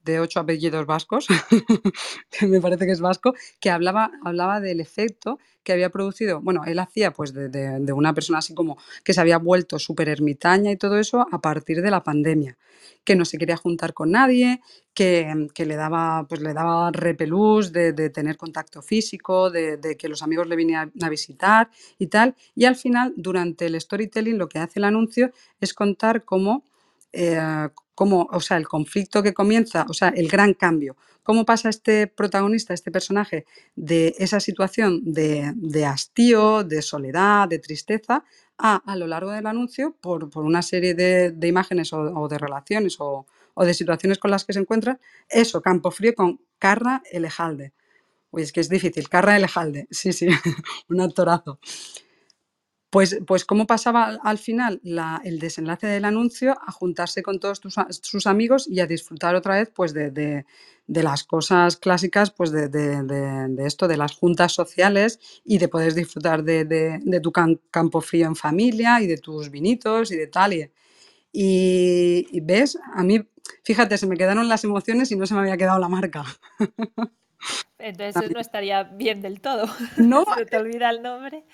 de ocho apellidos vascos, que me parece que es vasco, que hablaba, hablaba del efecto que había producido, bueno, él hacía pues de, una persona así como que se había vuelto súper ermitaña y todo eso a partir de la pandemia, que no se quería juntar con nadie, que, le daba pues le daba repelús de, tener contacto físico, de, que los amigos le vinieran a visitar y tal, y al final durante el storytelling lo que hace el anuncio es contar cómo eh, cómo, o sea, el conflicto que comienza, o sea, el gran cambio, cómo pasa este protagonista, este personaje, de esa situación de, hastío, de soledad, de tristeza, a, a lo largo del anuncio, por, una serie de, imágenes o, de relaciones o, de situaciones con las que se encuentra, eso, Campo Frío con Carra Elejalde. Uy, es que es difícil, Carra Elejalde, sí, sí, un actorazo. Pues, pues cómo pasaba al final el desenlace del anuncio a juntarse con todos sus amigos y a disfrutar otra vez pues de, las cosas clásicas pues de, esto, de las juntas sociales y de poder disfrutar de, tu campo frío en familia y de tus vinitos y de tal. Y, y, ves, a mí, fíjate, se me quedaron las emociones y no se me había quedado la marca. Entonces no estaría bien del todo. No. se te olvida el nombre.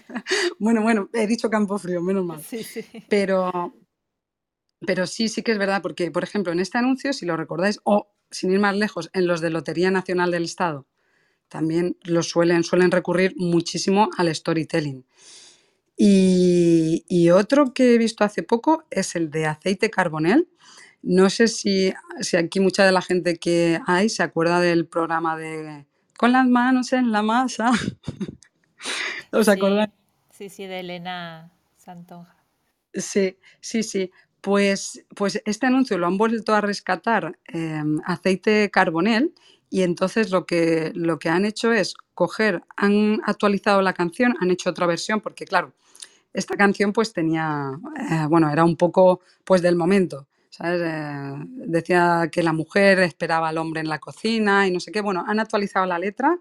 bueno, bueno, he dicho campo frío, menos mal. Sí, sí. Pero, pero sí, sí que es verdad, porque, por ejemplo, en este anuncio, si lo recordáis, o sin ir más lejos, en los de Lotería Nacional del Estado, también lo suelen, suelen recurrir muchísimo al storytelling. Y, y, otro que he visto hace poco es el de aceite carbonel. No sé si, si aquí mucha de la gente que hay se acuerda del programa de Con las manos en la masa. ¿Os acordáis? Sí, sí, de Elena Santonja. Sí, sí, sí. Pues, pues este anuncio lo han vuelto a rescatar em, aceite carbonel y entonces lo que, lo que han hecho es coger, han actualizado la canción, han hecho otra versión porque claro, esta canción pues tenía, eh, bueno, era un poco pues del momento. ¿sabes? Eh, decía que la mujer esperaba al hombre en la cocina y no sé qué. Bueno, han actualizado la letra,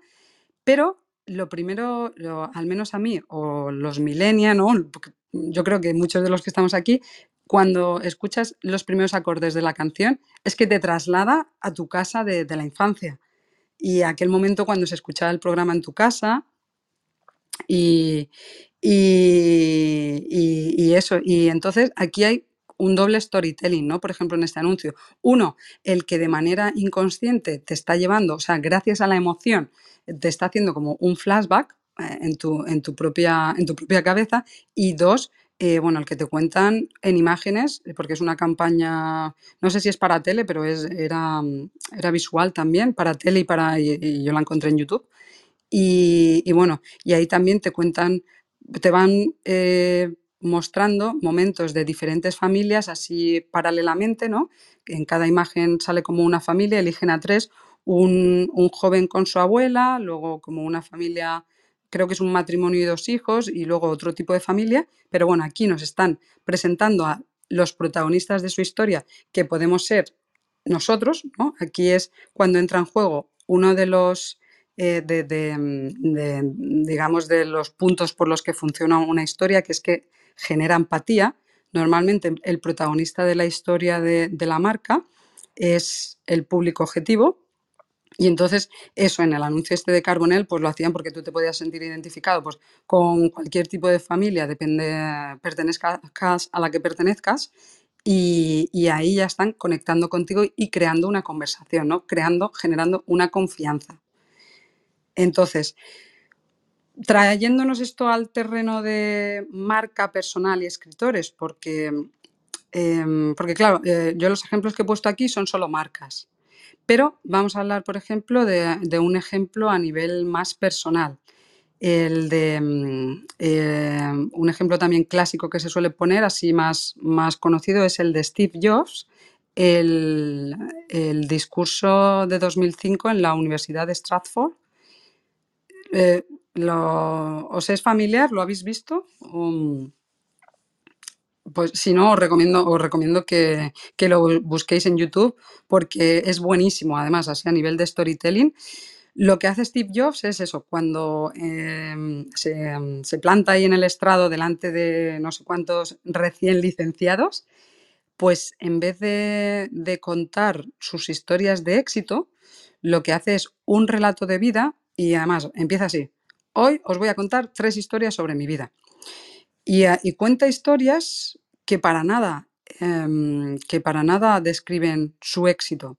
pero lo primero, al menos a mí, o los millennials, ¿no? yo creo que muchos de los que estamos aquí, cuando escuchas los primeros acordes de la canción, es que te traslada a tu casa de, la infancia. Y aquel momento cuando se escuchaba el programa en tu casa, y, y, eso, y entonces aquí hay un doble storytelling, ¿no? Por ejemplo, en este anuncio. Uno, el que de manera inconsciente te está llevando, o sea, gracias a la emoción, te está haciendo como un flashback eh, en, tu, en, tu propia, en tu propia cabeza. Y dos, eh, bueno, el que te cuentan en imágenes, porque es una campaña, no sé si es para tele, pero es, era, era visual también, para tele y para, yo la encontré en YouTube. Y, bueno, y ahí también te cuentan, te van eh, mostrando momentos de diferentes familias así paralelamente, ¿no? En cada imagen sale como una familia, eligen a tres, un, joven con su abuela, luego como una familia, creo que es un matrimonio y dos hijos, y luego otro tipo de familia, pero bueno, aquí nos están presentando a los protagonistas de su historia, que podemos ser nosotros, ¿no? Aquí es cuando entra en juego uno de los eh, mm, digamos, de los puntos por los que funciona una historia, que es que genera empatía. Normalmente el protagonista de la historia de, la marca es el público objetivo, y entonces eso en el anuncio este de Carbonell pues lo hacían porque tú te podías sentir identificado pues con cualquier tipo de familia, depende, pertenezcas a la que pertenezcas y, y, ahí ya están conectando contigo y creando una conversación, ¿no? Creando, generando una confianza. Entonces, trayéndonos esto al terreno de marca personal y escritores, porque, em, porque claro, eh, yo los ejemplos que he puesto aquí son solo marcas, pero vamos a hablar, por ejemplo, de, un ejemplo a nivel más personal. El de mm, em, un ejemplo también clásico que se suele poner, así más, más conocido, es el de Steve Jobs, el, discurso de 2005 en la Universidad de Stratford, eh, ¿Os es familiar? ¿Lo habéis visto? Pues si no, os recomiendo, os recomiendo que, lo busquéis en YouTube porque es buenísimo, además, así a nivel de storytelling. Lo que hace Steve Jobs es eso, cuando em, se, planta ahí en el estrado delante de no sé cuántos recién licenciados, pues en vez de, de contar sus historias de éxito, lo que hace es un relato de vida y además empieza así. Hoy os voy a contar tres historias sobre mi vida. Y, cuenta historias que para nada, em, que para nada describen su éxito.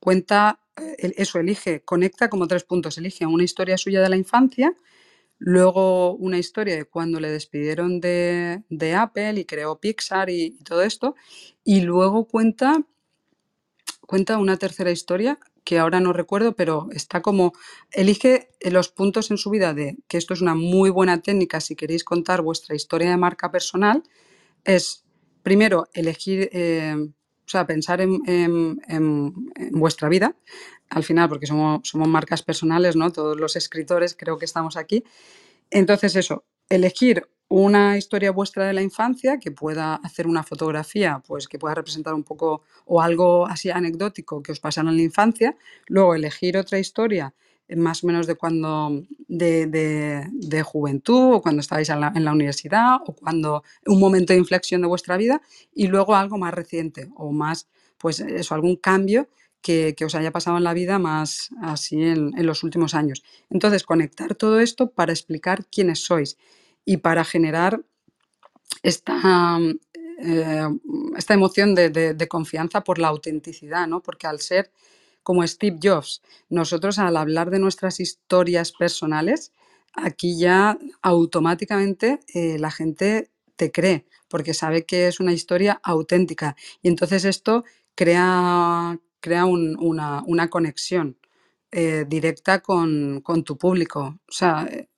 Cuenta, eh, eso elige, conecta como tres puntos. Elige una historia suya de la infancia, luego una historia de cuando le despidieron de, Apple y creó Pixar y, y, todo esto, y luego cuenta, cuenta una tercera historia que ahora no recuerdo, pero está como, elige los puntos en su vida de que esto es una muy buena técnica si queréis contar vuestra historia de marca personal, es primero elegir, eh, o sea, pensar en, vuestra vida, al final, porque somos, somos marcas personales, ¿no? Todos los escritores creo que estamos aquí. Entonces eso, elegir una historia vuestra de la infancia que pueda hacer una fotografía, pues que pueda representar un poco o algo así anecdótico que os pasaron en la infancia, luego elegir otra historia más o menos de cuando de, juventud o cuando estáis en la, universidad o cuando un momento de inflexión de vuestra vida y luego algo más reciente o más pues eso algún cambio que, os haya pasado en la vida más así en, en los últimos años entonces conectar todo esto para explicar quiénes sois y para generar esta, eh, esta emoción de, confianza por la autenticidad, ¿no? Porque al ser como Steve Jobs, nosotros al hablar de nuestras historias personales, aquí ya automáticamente eh, la gente te cree, porque sabe que es una historia auténtica. Y entonces esto crea, crea una, una conexión. Eh, directa con, tu público. O sea, eh,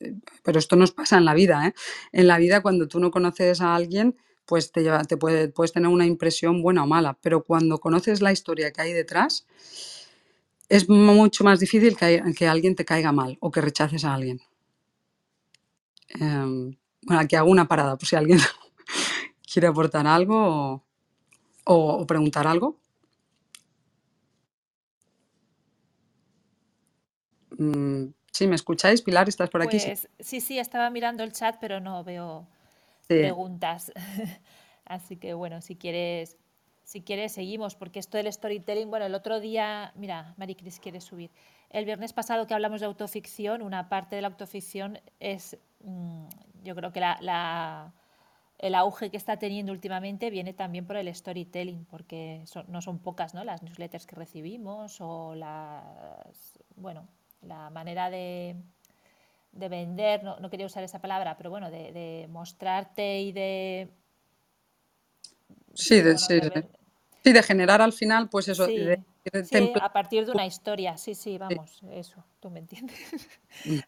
pero esto nos pasa en la vida. ¿eh? En la vida, cuando tú no conoces a alguien, pues te, lleva, te puede, puedes tener una impresión buena o mala. Pero cuando conoces la historia que hay detrás, es mucho más difícil que, que alguien te caiga mal o que rechaces a alguien. Em, bueno, aquí hago una parada, por si alguien quiere aportar algo o preguntar algo. Mm, sí, ¿me escucháis? Pilar, ¿estás por aquí? Pues, sí, sí, estaba mirando el chat, pero no veo preguntas. Así que bueno, si quieres, si quieres seguimos, porque esto del storytelling, bueno, el otro día, mira, Maricris quiere subir. El viernes pasado que hablamos de autoficción, una parte de la autoficción es mm, yo creo que la, el auge que está teniendo últimamente viene también por el storytelling, porque no son pocas ¿no? las newsletters que recibimos o las, bueno, la manera de, de vender, no, no, quería usar esa palabra, pero bueno, de, mostrarte y de... Sí, de, sí, de, generar al final, pues eso. Sí, a partir de una historia, sí, sí, vamos, eso, tú me entiendes.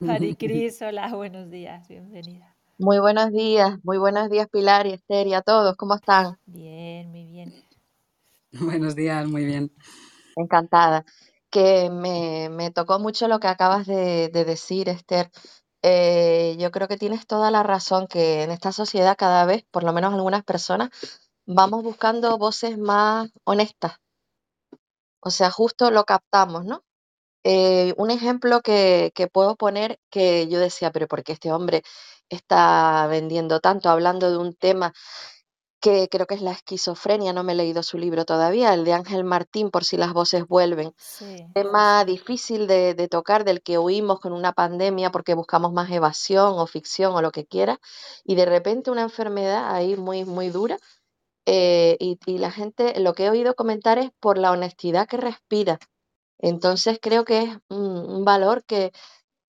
Maricris, hola, buenos días, bienvenida. Muy buenos días, muy buenos días Pilar y Esther y a todos, ¿cómo están? Bien, muy bien. Buenos días, muy bien. Encantada. Que me, me tocó mucho lo que acabas de, decir, Esther. Eh, yo creo que tienes toda la razón que en esta sociedad cada vez, por lo menos algunas personas, vamos buscando voces más honestas, o sea, justo lo captamos, ¿no? Eh, un ejemplo que, puedo poner que yo decía, pero ¿por qué este hombre está vendiendo tanto, hablando de un tema que creo que es la esquizofrenia, no me he leído su libro todavía, el de Ángel Martín, por si las voces vuelven. Sí, Tema difícil de, de tocar, del que huimos con una pandemia porque buscamos más evasión o ficción o lo que quiera, y de repente una enfermedad ahí muy, muy dura eh, y, la gente, lo que he oído comentar es por la honestidad que respira. Entonces creo que es un, valor que,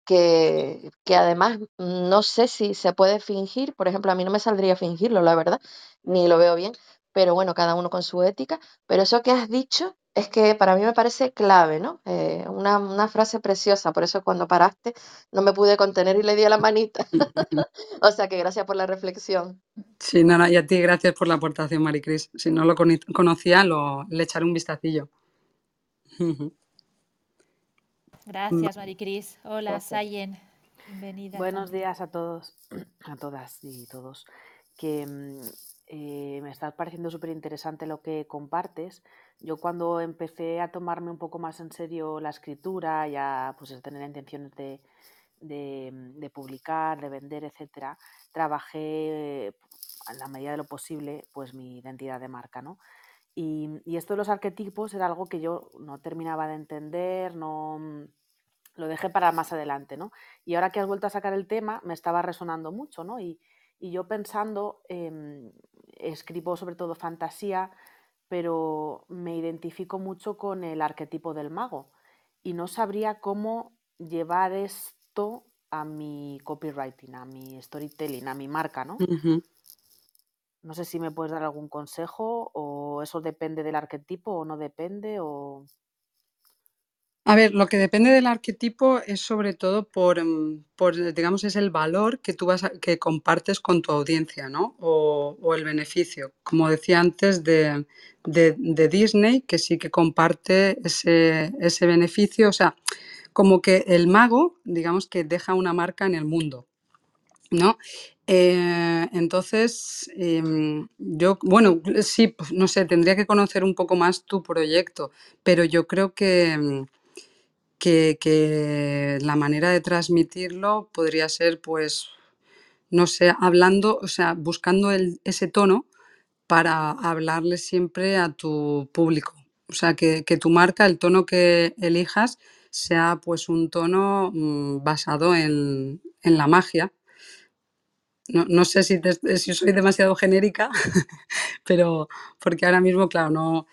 que, que, además no sé si se puede fingir, por ejemplo, a mí no me saldría fingirlo, la verdad, ni lo veo bien, pero bueno, cada uno con su ética, pero eso que has dicho es que para mí me parece clave, ¿no? Eh, una, una, frase preciosa, por eso cuando paraste no me pude contener y le di a la manita. o sea que gracias por la reflexión. Sí, no, no, y a ti gracias por la aportación, Maricris. Si no lo conocía, lo, le echaré un vistacillo. Gracias, Maricris. Hola, Sayen. Bienvenida. Buenos días a todos, a todas y todos. Que mm, eh, me está pareciendo súper interesante lo que compartes. Yo cuando empecé a tomarme un poco más en serio la escritura, ya pues tener intenciones de, de, publicar, de vender, etcétera, trabajé en la medida de lo posible pues mi identidad de marca, ¿no? Y, y, esto de los arquetipos era algo que yo no terminaba de entender, no mm, lo dejé para más adelante, ¿no? Y ahora que has vuelto a sacar el tema, me estaba resonando mucho, ¿no? Y, y yo pensando, escribo sobre todo fantasía, pero me identifico mucho con el arquetipo del mago y no sabría cómo llevar esto a mi copywriting, a mi storytelling, a mi marca, ¿no? No sé si me puedes dar algún consejo o eso depende del arquetipo o no depende o... A ver, lo que depende del arquetipo es sobre todo por, mm, digamos, es el valor que tú vas a- que compartes con tu audiencia, ¿no? O, el beneficio. Como decía antes de, de- Disney, que sí que comparte ese, ese beneficio. O sea, como que el mago, digamos que deja una marca en el mundo, ¿no? Eh, entonces, em, yo, bueno, sí, pues, no sé, tendría que conocer un poco más tu proyecto, pero yo creo que, que, la manera de transmitirlo podría ser, pues, no sé, hablando, o sea, buscando ese tono para hablarle siempre a tu público. O sea, que, tu marca, el tono que elijas, sea pues un tono mm, basado en, la magia. No, sé si, si soy demasiado genérica, pero porque ahora mismo, claro, no,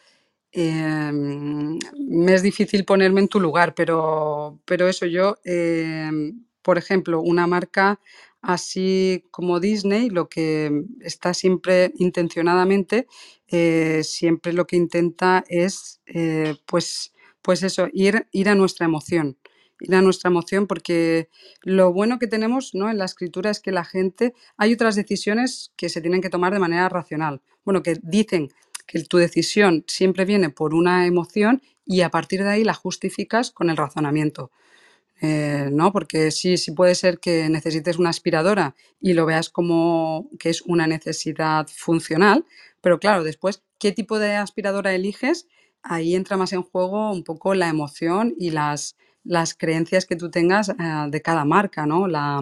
Em, me es difícil ponerme en tu lugar, pero, pero eso yo, em, por ejemplo, una marca así como Disney, lo que está siempre intencionadamente, eh, siempre lo que intenta es, eh, pues, pues eso, ir, ir a nuestra emoción ir a nuestra emoción porque lo bueno que tenemos ¿no? en la escritura es que la gente, hay otras decisiones que se tienen que tomar de manera racional. Bueno, que dicen que tu decisión siempre viene por una emoción y a partir de ahí la justificas con el razonamiento. Eh, ¿no? Porque sí, sí puede ser que necesites una aspiradora y lo veas como que es una necesidad funcional, pero claro, después, ¿qué tipo de aspiradora eliges? Ahí entra más en juego un poco la emoción y las, las creencias que tú tengas eh, de cada marca, ¿no? La,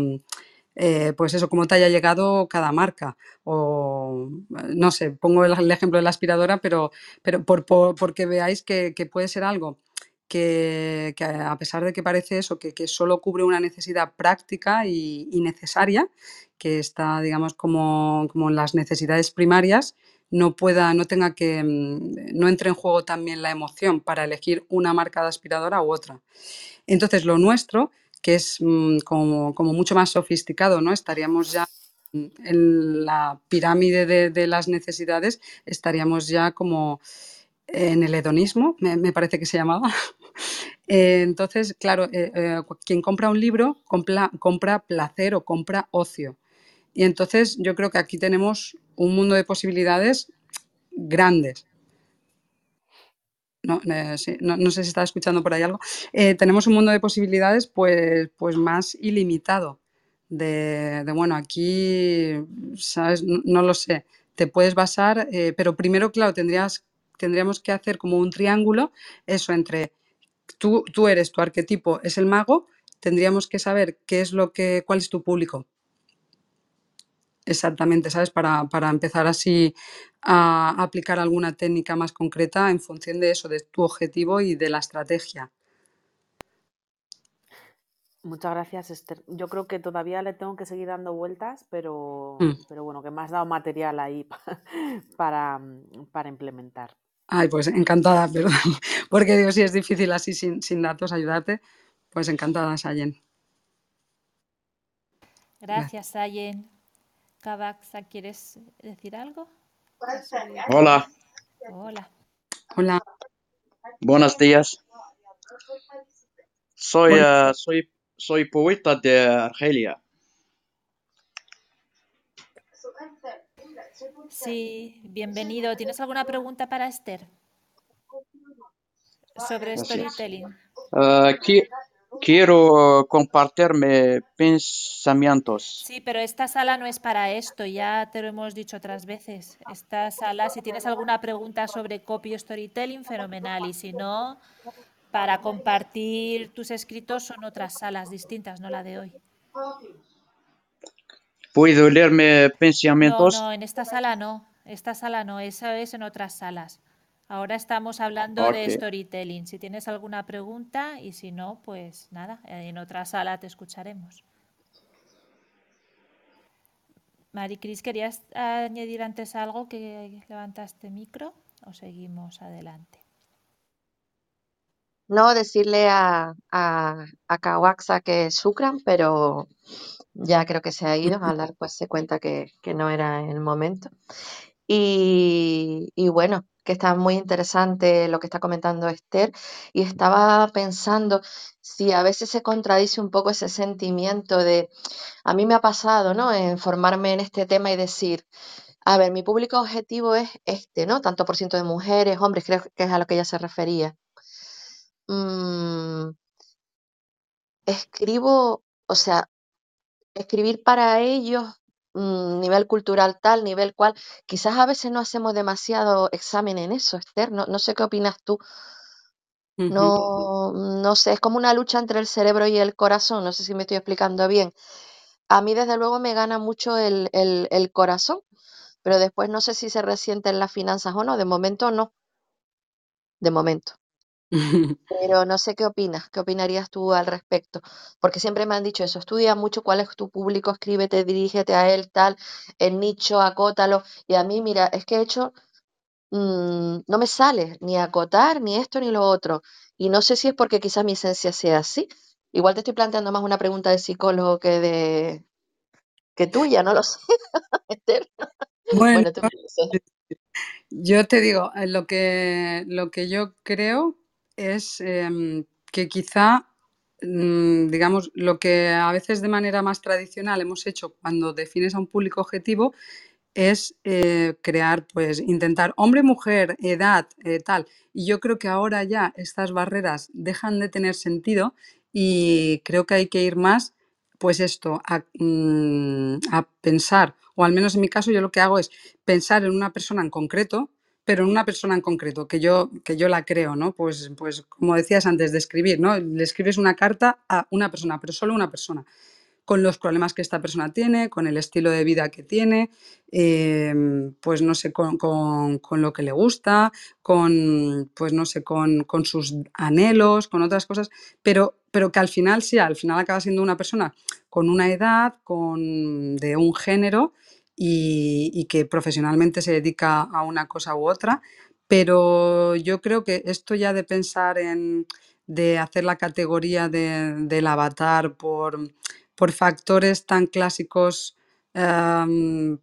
eh, pues eso, cómo te haya llegado cada marca. O no sé, pongo el, ejemplo de la aspiradora, pero, pero por, porque veáis que, puede ser algo que, a pesar de que parece eso, que, solo cubre una necesidad práctica y, necesaria, que está, digamos, como, como, en las necesidades primarias, no pueda, no tenga que, mm, no entre en juego también la emoción para elegir una marca de aspiradora u otra. Entonces, lo nuestro, que es mm, como, mucho más sofisticado, ¿no? Estaríamos ya en la pirámide de, las necesidades, estaríamos ya como en el hedonismo, me, parece que se llamaba. Eh, entonces, claro, eh, eh, quien compra un libro compra placer o compra ocio. Y entonces yo creo que aquí tenemos un mundo de posibilidades grandes. No, no, sé si está escuchando por ahí algo. tenemos un mundo de posibilidades pues, pues más ilimitado. De, bueno, aquí, ¿sabes? No, lo sé. Te puedes basar, pero primero, claro, tendrías tendríamos que hacer como un triángulo, eso entre tú, tú eres, tu arquetipo es el mago, tendríamos que saber qué es lo que, cuál es tu público. Exactamente, ¿sabes? Para, empezar así a aplicar alguna técnica más concreta en función de eso, de tu objetivo y de la estrategia. Muchas gracias, Esther. Yo creo que todavía le tengo que seguir dando vueltas, pero, mm. pero bueno, que me has dado material ahí para, para implementar. Ay, pues encantada, perdón, porque digo, si es difícil así sin, datos ayudarte, pues encantada, Sayen. Gracias, Sayen. Kabaxa, ¿quieres decir algo? Hola. Hola. Hola. Buenos días. Soy, uh, soy, soy poeta de Argelia. Sí, bienvenido. ¿Tienes alguna pregunta para Esther? Sobre storytelling. Uh, quiero compartirme pensamientos. Sí, pero esta sala no es para esto, ya te lo hemos dicho otras veces. Esta sala, si tienes alguna pregunta sobre copy storytelling, fenomenal. Y si no, para compartir tus escritos son otras salas distintas, no la de hoy. ¿Puedo leerme pensamientos? No, no, en esta sala no. Esta sala no, eso es en otras salas. Ahora estamos hablando de storytelling. Si tienes alguna pregunta y si no, pues nada, en otra sala te escucharemos. Maricris, ¿querías añadir antes algo que levantaste micro o seguimos adelante? No, decirle a, a, a Kawaxa que sucran, pero ya creo que se ha ido, a hablar pues se cuenta que, no era el momento. Y, bueno, que está muy interesante lo que está comentando Esther y estaba pensando si a veces se contradice un poco ese sentimiento de, a mí me ha pasado, ¿no? En formarme en este tema y decir, a ver, mi público objetivo es este, ¿no? Tanto por ciento de mujeres, hombres, creo que es a lo que ella se refería. Mm, escribo, o sea, escribir para ellos, nivel cultural tal, nivel cual, quizás a veces no hacemos demasiado examen en eso, Esther, no, sé qué opinas tú. No, no sé, es como una lucha entre el cerebro y el corazón, no sé si me estoy explicando bien. A mí desde luego me gana mucho el, el corazón, pero después no sé si se resiente en las finanzas o no, de momento no, de momento. Pero no sé qué opinas, qué opinarías tú al respecto, porque siempre me han dicho eso, estudia mucho cuál es tu público, escríbete, dirígete a él, tal, el nicho, acótalo, y a mí, mira, es que he hecho, mm, no me sale ni acotar, ni esto, ni lo otro, y no sé si es porque quizás mi esencia sea así, igual te estoy planteando más una pregunta de psicólogo que de que tuya, no lo sé, Bueno, yo te digo, eh, lo que, lo que yo creo es em, que quizá, mm, digamos, lo que a veces de manera más tradicional hemos hecho cuando defines a un público objetivo es eh, crear, pues, intentar hombre, mujer, edad, eh, tal. Y yo creo que ahora ya estas barreras dejan de tener sentido y creo que hay que ir más, pues esto, a, mm, a pensar, o al menos en mi caso yo lo que hago es pensar en una persona en concreto, pero en una persona en concreto, que yo, que yo la creo, ¿no? Pues, pues como decías antes de escribir, ¿no? Le escribes una carta a una persona, pero solo una persona. con los problemas que esta persona tiene, con el estilo de vida que tiene, em, pues no sé, con, lo que le gusta, con, pues no sé, con, sus anhelos, con otras cosas, pero, pero que al final sí, al final acaba siendo una persona con una edad, con, de un género y, que profesionalmente se dedica a una cosa u otra, pero yo creo que esto ya de pensar en de hacer la categoría de, del avatar por, por factores tan clásicos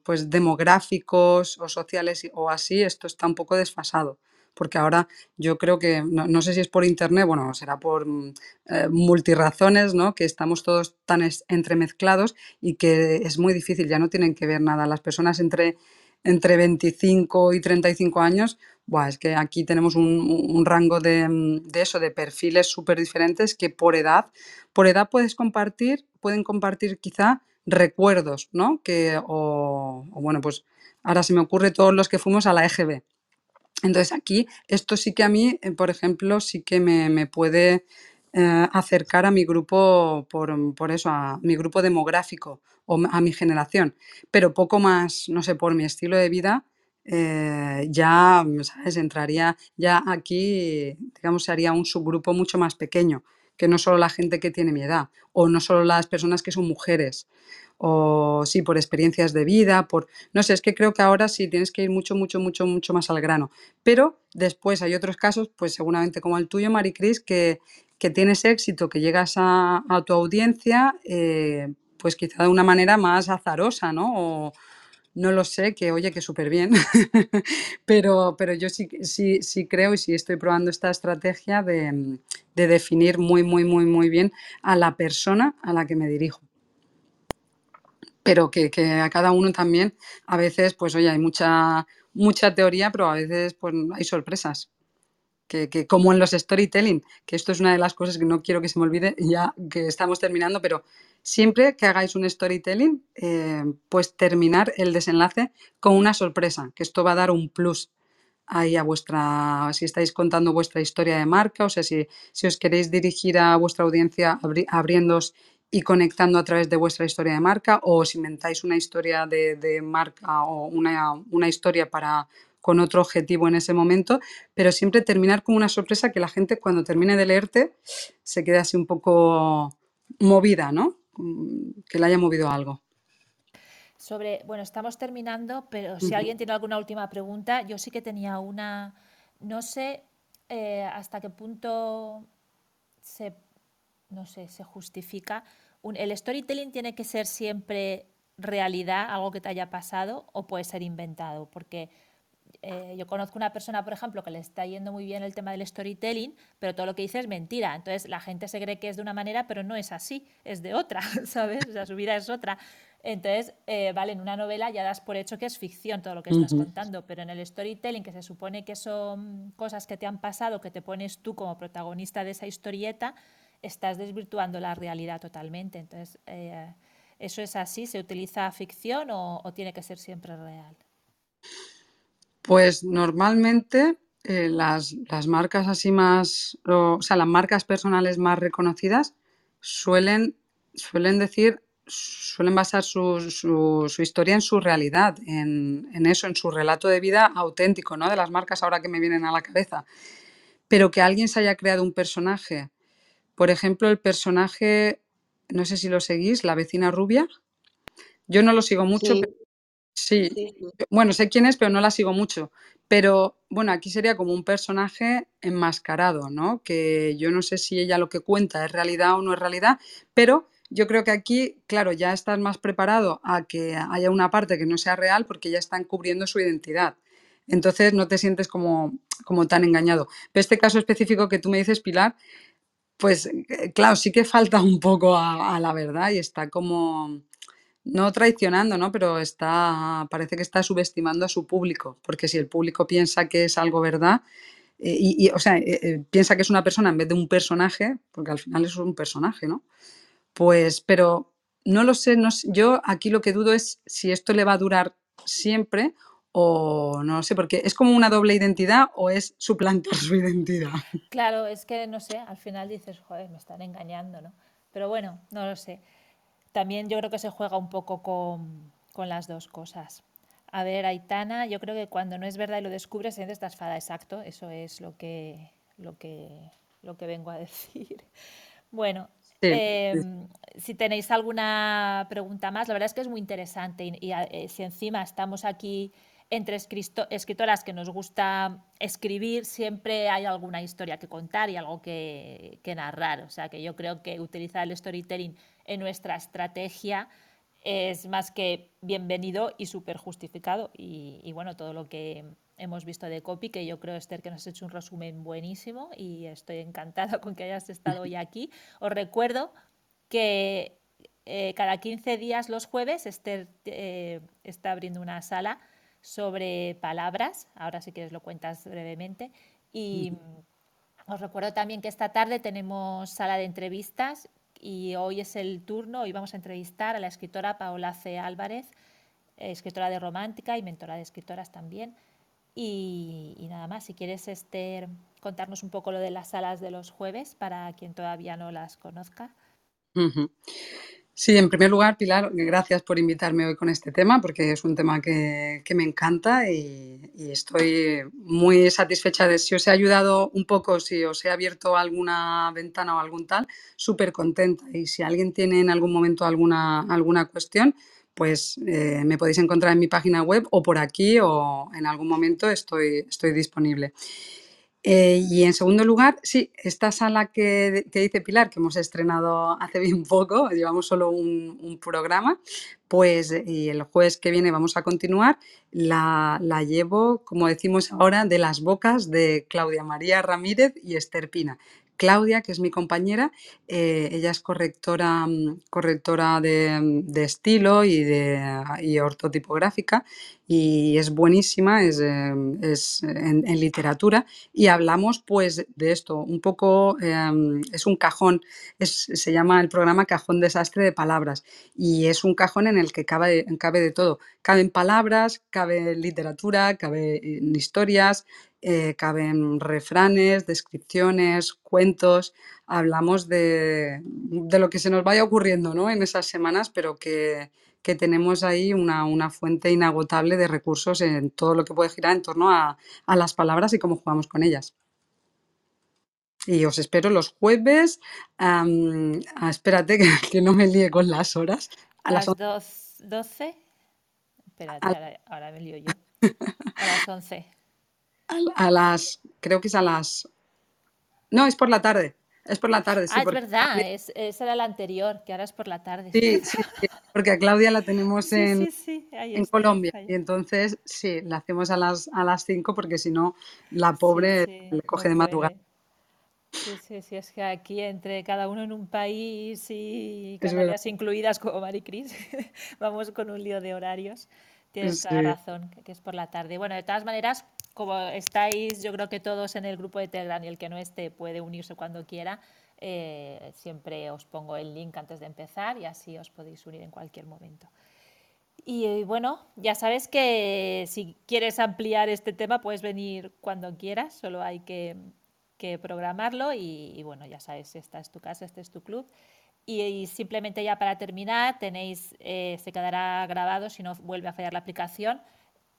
pues demográficos o sociales o así, esto está un poco desfasado. Porque ahora yo creo que, no, sé si es por internet, bueno, será por mm, eh, multirazones, ¿no? Que estamos todos tan entremezclados y que es muy difícil, ya no tienen que ver nada. Las personas entre, entre 25 y 35 años es que aquí tenemos un, rango de, eso, de perfiles súper diferentes que por edad, por edad puedes compartir, pueden compartir quizá recuerdos, ¿no? Que, o, bueno, pues ahora se me ocurre todos los que fuimos a la EGB. Entonces aquí, esto sí que a mí, eh, por ejemplo, sí que me, puede eh, acercar a mi grupo, por, por, eso, a mi grupo demográfico o a mi generación, pero poco más, no sé, por mi estilo de vida, eh, ya, ¿sabes? Entraría ya aquí, digamos, se un subgrupo mucho más pequeño, que no solo la gente que tiene mi edad, o no solo las personas que son mujeres, o sí, por experiencias de vida, por... No sé, es que creo que ahora sí tienes que ir mucho, mucho, mucho, mucho más al grano. Pero después hay otros casos, pues seguramente como el tuyo, Maricris, que, que tienes éxito, que llegas a, tu audiencia, eh, pues quizá de una manera más azarosa, ¿no? O, no lo sé, que oye, que súper bien, pero, pero yo sí, sí, sí creo y sí estoy probando esta estrategia de, definir muy, muy, muy, muy bien a la persona a la que me dirijo. Pero que, a cada uno también, a veces, pues oye, hay mucha, mucha teoría, pero a veces pues, hay sorpresas. Que, que, como en los storytelling, que esto es una de las cosas que no quiero que se me olvide, ya que estamos terminando, pero siempre que hagáis un storytelling, eh, pues terminar el desenlace con una sorpresa, que esto va a dar un plus ahí a vuestra, si estáis contando vuestra historia de marca, o sea, si, si os queréis dirigir a vuestra audiencia abriéndoos y conectando a través de vuestra historia de marca, o si inventáis una historia de, marca o una, una historia para con otro objetivo en ese momento, pero siempre terminar con una sorpresa que la gente cuando termine de leerte se quede así un poco movida, ¿no? Mm, que le haya movido algo. Sobre, bueno, estamos terminando, pero si alguien tiene alguna última pregunta, yo sí que tenía una, no sé eh, hasta qué punto se, no sé, se justifica. ¿El storytelling tiene que ser siempre realidad, algo que te haya pasado, o puede ser inventado? Porque eh, yo conozco una persona, por ejemplo, que le está yendo muy bien el tema del storytelling, pero todo lo que dice es mentira. Entonces la gente se cree que es de una manera, pero no es así, es de otra, ¿sabes? O sea, su vida es otra. Entonces, eh, vale, en una novela ya das por hecho que es ficción todo lo que estás contando, pero en el storytelling, que se supone que son cosas que te han pasado, que te pones tú como protagonista de esa historieta, estás desvirtuando la realidad totalmente. Entonces, eh, ¿eso es así? ¿Se utiliza ficción o tiene que ser siempre real? Pues normalmente eh, las, marcas así más, o, sea, las marcas personales más reconocidas suelen, suelen decir, suelen basar su, su, historia en su realidad, en, en, eso, en su relato de vida auténtico, ¿no? De las marcas ahora que me vienen a la cabeza. Pero que alguien se haya creado un personaje, por ejemplo, el personaje, no sé si lo seguís, la vecina rubia. Yo no lo sigo mucho, pero Sí. bueno, sé quién es, pero no la sigo mucho. Pero bueno, aquí sería como un personaje enmascarado, ¿no? Que yo no sé si ella lo que cuenta es realidad o no es realidad, pero yo creo que aquí, claro, ya estás más preparado a que haya una parte que no sea real porque ya están cubriendo su identidad. Entonces no te sientes como, como tan engañado. Pero este caso específico que tú me dices, Pilar, pues eh, claro, sí que falta un poco a la verdad y está como no traicionando, ¿no? Pero está, parece que está subestimando a su público, porque si el público piensa que es algo verdad, eh, y, o sea, eh, eh, piensa que es una persona en vez de un personaje, porque al final es un personaje, ¿no? Pues, pero no lo sé, no yo aquí lo que dudo es si esto le va a durar siempre o no sé, porque es como una doble identidad o es suplantar su identidad. Claro, es que no sé, al final dices, joder, me están engañando, ¿no? Pero bueno, no lo sé. también yo creo que se juega un poco con, con las dos cosas. A ver, Aitana, yo creo que cuando no es verdad y lo descubres, sientes esta esfada, exacto. Eso es lo que, lo que, lo que vengo a decir. Bueno, em, si tenéis alguna pregunta más, la verdad es que es muy interesante y, eh, si encima estamos aquí entre escritoras que nos gusta escribir, siempre hay alguna historia que contar y algo que, narrar. O sea que yo creo que utilizar el storytelling en nuestra estrategia es más que bienvenido y súper justificado. Y, bueno, todo lo que hemos visto de copy, que yo creo, Esther, que nos has hecho un resumen buenísimo y estoy encantada con que hayas estado hoy aquí. Os recuerdo que eh, cada 15 días los jueves Esther eh, está abriendo una sala sobre palabras. Ahora si quieres lo cuentas brevemente. Y os recuerdo también que esta tarde tenemos sala de entrevistas y hoy es el turno, hoy vamos a entrevistar a la escritora Paola C. Álvarez, escritora de romántica y mentora de escritoras también. Y, nada más, si quieres, Esther, contarnos un poco lo de las salas de los jueves para quien todavía no las conozca. Sí, en primer lugar, Pilar, gracias por invitarme hoy con este tema, porque es un tema que, me encanta y, estoy muy satisfecha de si os he ayudado un poco, si os he abierto alguna ventana o algún tal, súper contenta. Y si alguien tiene en algún momento alguna, alguna cuestión, pues eh, me podéis encontrar en mi página web o por aquí o en algún momento estoy, estoy disponible. Eh, y en segundo lugar, sí, esta sala que, dice Pilar, que hemos estrenado hace bien poco, llevamos solo un, programa, pues y el jueves que viene vamos a continuar, la, la, llevo, como decimos ahora, de las bocas de Claudia María Ramírez y Esther Pina. Claudia, que es mi compañera, eh, ella es correctora, mm, correctora de, estilo y, de, y ortotipográfica y es buenísima, es, em, en, literatura. Y hablamos pues de esto, un poco, em, es un cajón, se llama el programa Cajón Desastre de Palabras y es un cajón en el que cabe, cabe de todo, caben palabras, cabe literatura, cabe eh, historias, eh, caben refranes, descripciones, cuentos, hablamos de, lo que se nos vaya ocurriendo ¿no? en esas semanas, pero que, tenemos ahí una, fuente inagotable de recursos en todo lo que puede girar en torno a, las palabras y cómo jugamos con ellas. Y os espero los jueves. Ah, espérate que, no me líe con las horas. A, las 12. Espérate, ahora, ahora, me lío yo. A las 11 a, las, creo que es a las... No, es por la tarde. Es por la tarde, sí. Ah, es verdad, es, esa era la anterior, que ahora es por la tarde. Sí, sí, porque a Claudia la tenemos en, en Colombia. Y entonces, sí, la hacemos a las, a las 5 porque si no, la pobre le coge de madrugada. Sí, sí, sí, es que aquí entre cada uno en un país y Canarias incluidas como Maricris, vamos con un lío de horarios. Tienes toda la razón, que es por la tarde. Bueno, de todas maneras, como estáis, yo creo que todos en el grupo de Telegram y el que no esté puede unirse cuando quiera, eh, siempre os pongo el link antes de empezar y así os podéis unir en cualquier momento. Y bueno, ya sabes que si quieres ampliar este tema puedes venir cuando quieras, solo hay que, programarlo y, bueno, ya sabes, esta es tu casa, este es tu club. Y, simplemente ya para terminar, tenéis, eh, se quedará grabado si no vuelve a fallar la aplicación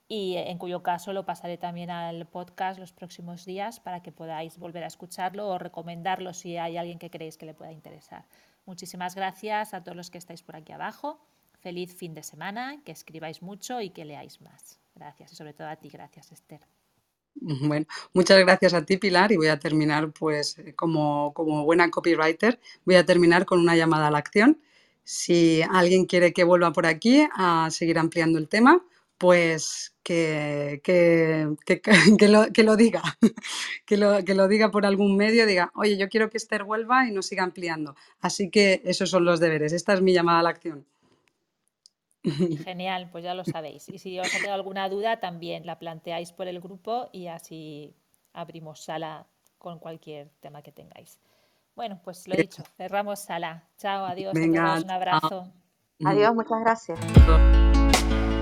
y en cuyo caso lo pasaré también al podcast los próximos días para que podáis volver a escucharlo o recomendarlo si hay alguien que creéis que le pueda interesar. Muchísimas gracias a todos los que estáis por aquí abajo. Feliz fin de semana, que escribáis mucho y que leáis más. Gracias y sobre todo a ti, gracias Esther. Bueno, muchas gracias a ti Pilar y voy a terminar pues como, como buena copywriter, voy a terminar con una llamada a la acción. Si alguien quiere que vuelva por aquí a seguir ampliando el tema, pues que, que, que, lo, que, lo, diga, que lo, que lo diga por algún medio, diga, oye, yo quiero que Esther vuelva y nos siga ampliando. Así que esos son los deberes, esta es mi llamada a la acción. Genial, pues ya lo sabéis. Y si os ha quedado alguna duda, también la planteáis por el grupo y así abrimos sala con cualquier tema que tengáis. Bueno, pues lo he dicho, cerramos sala. Chao, adiós, un abrazo. Adiós, muchas gracias.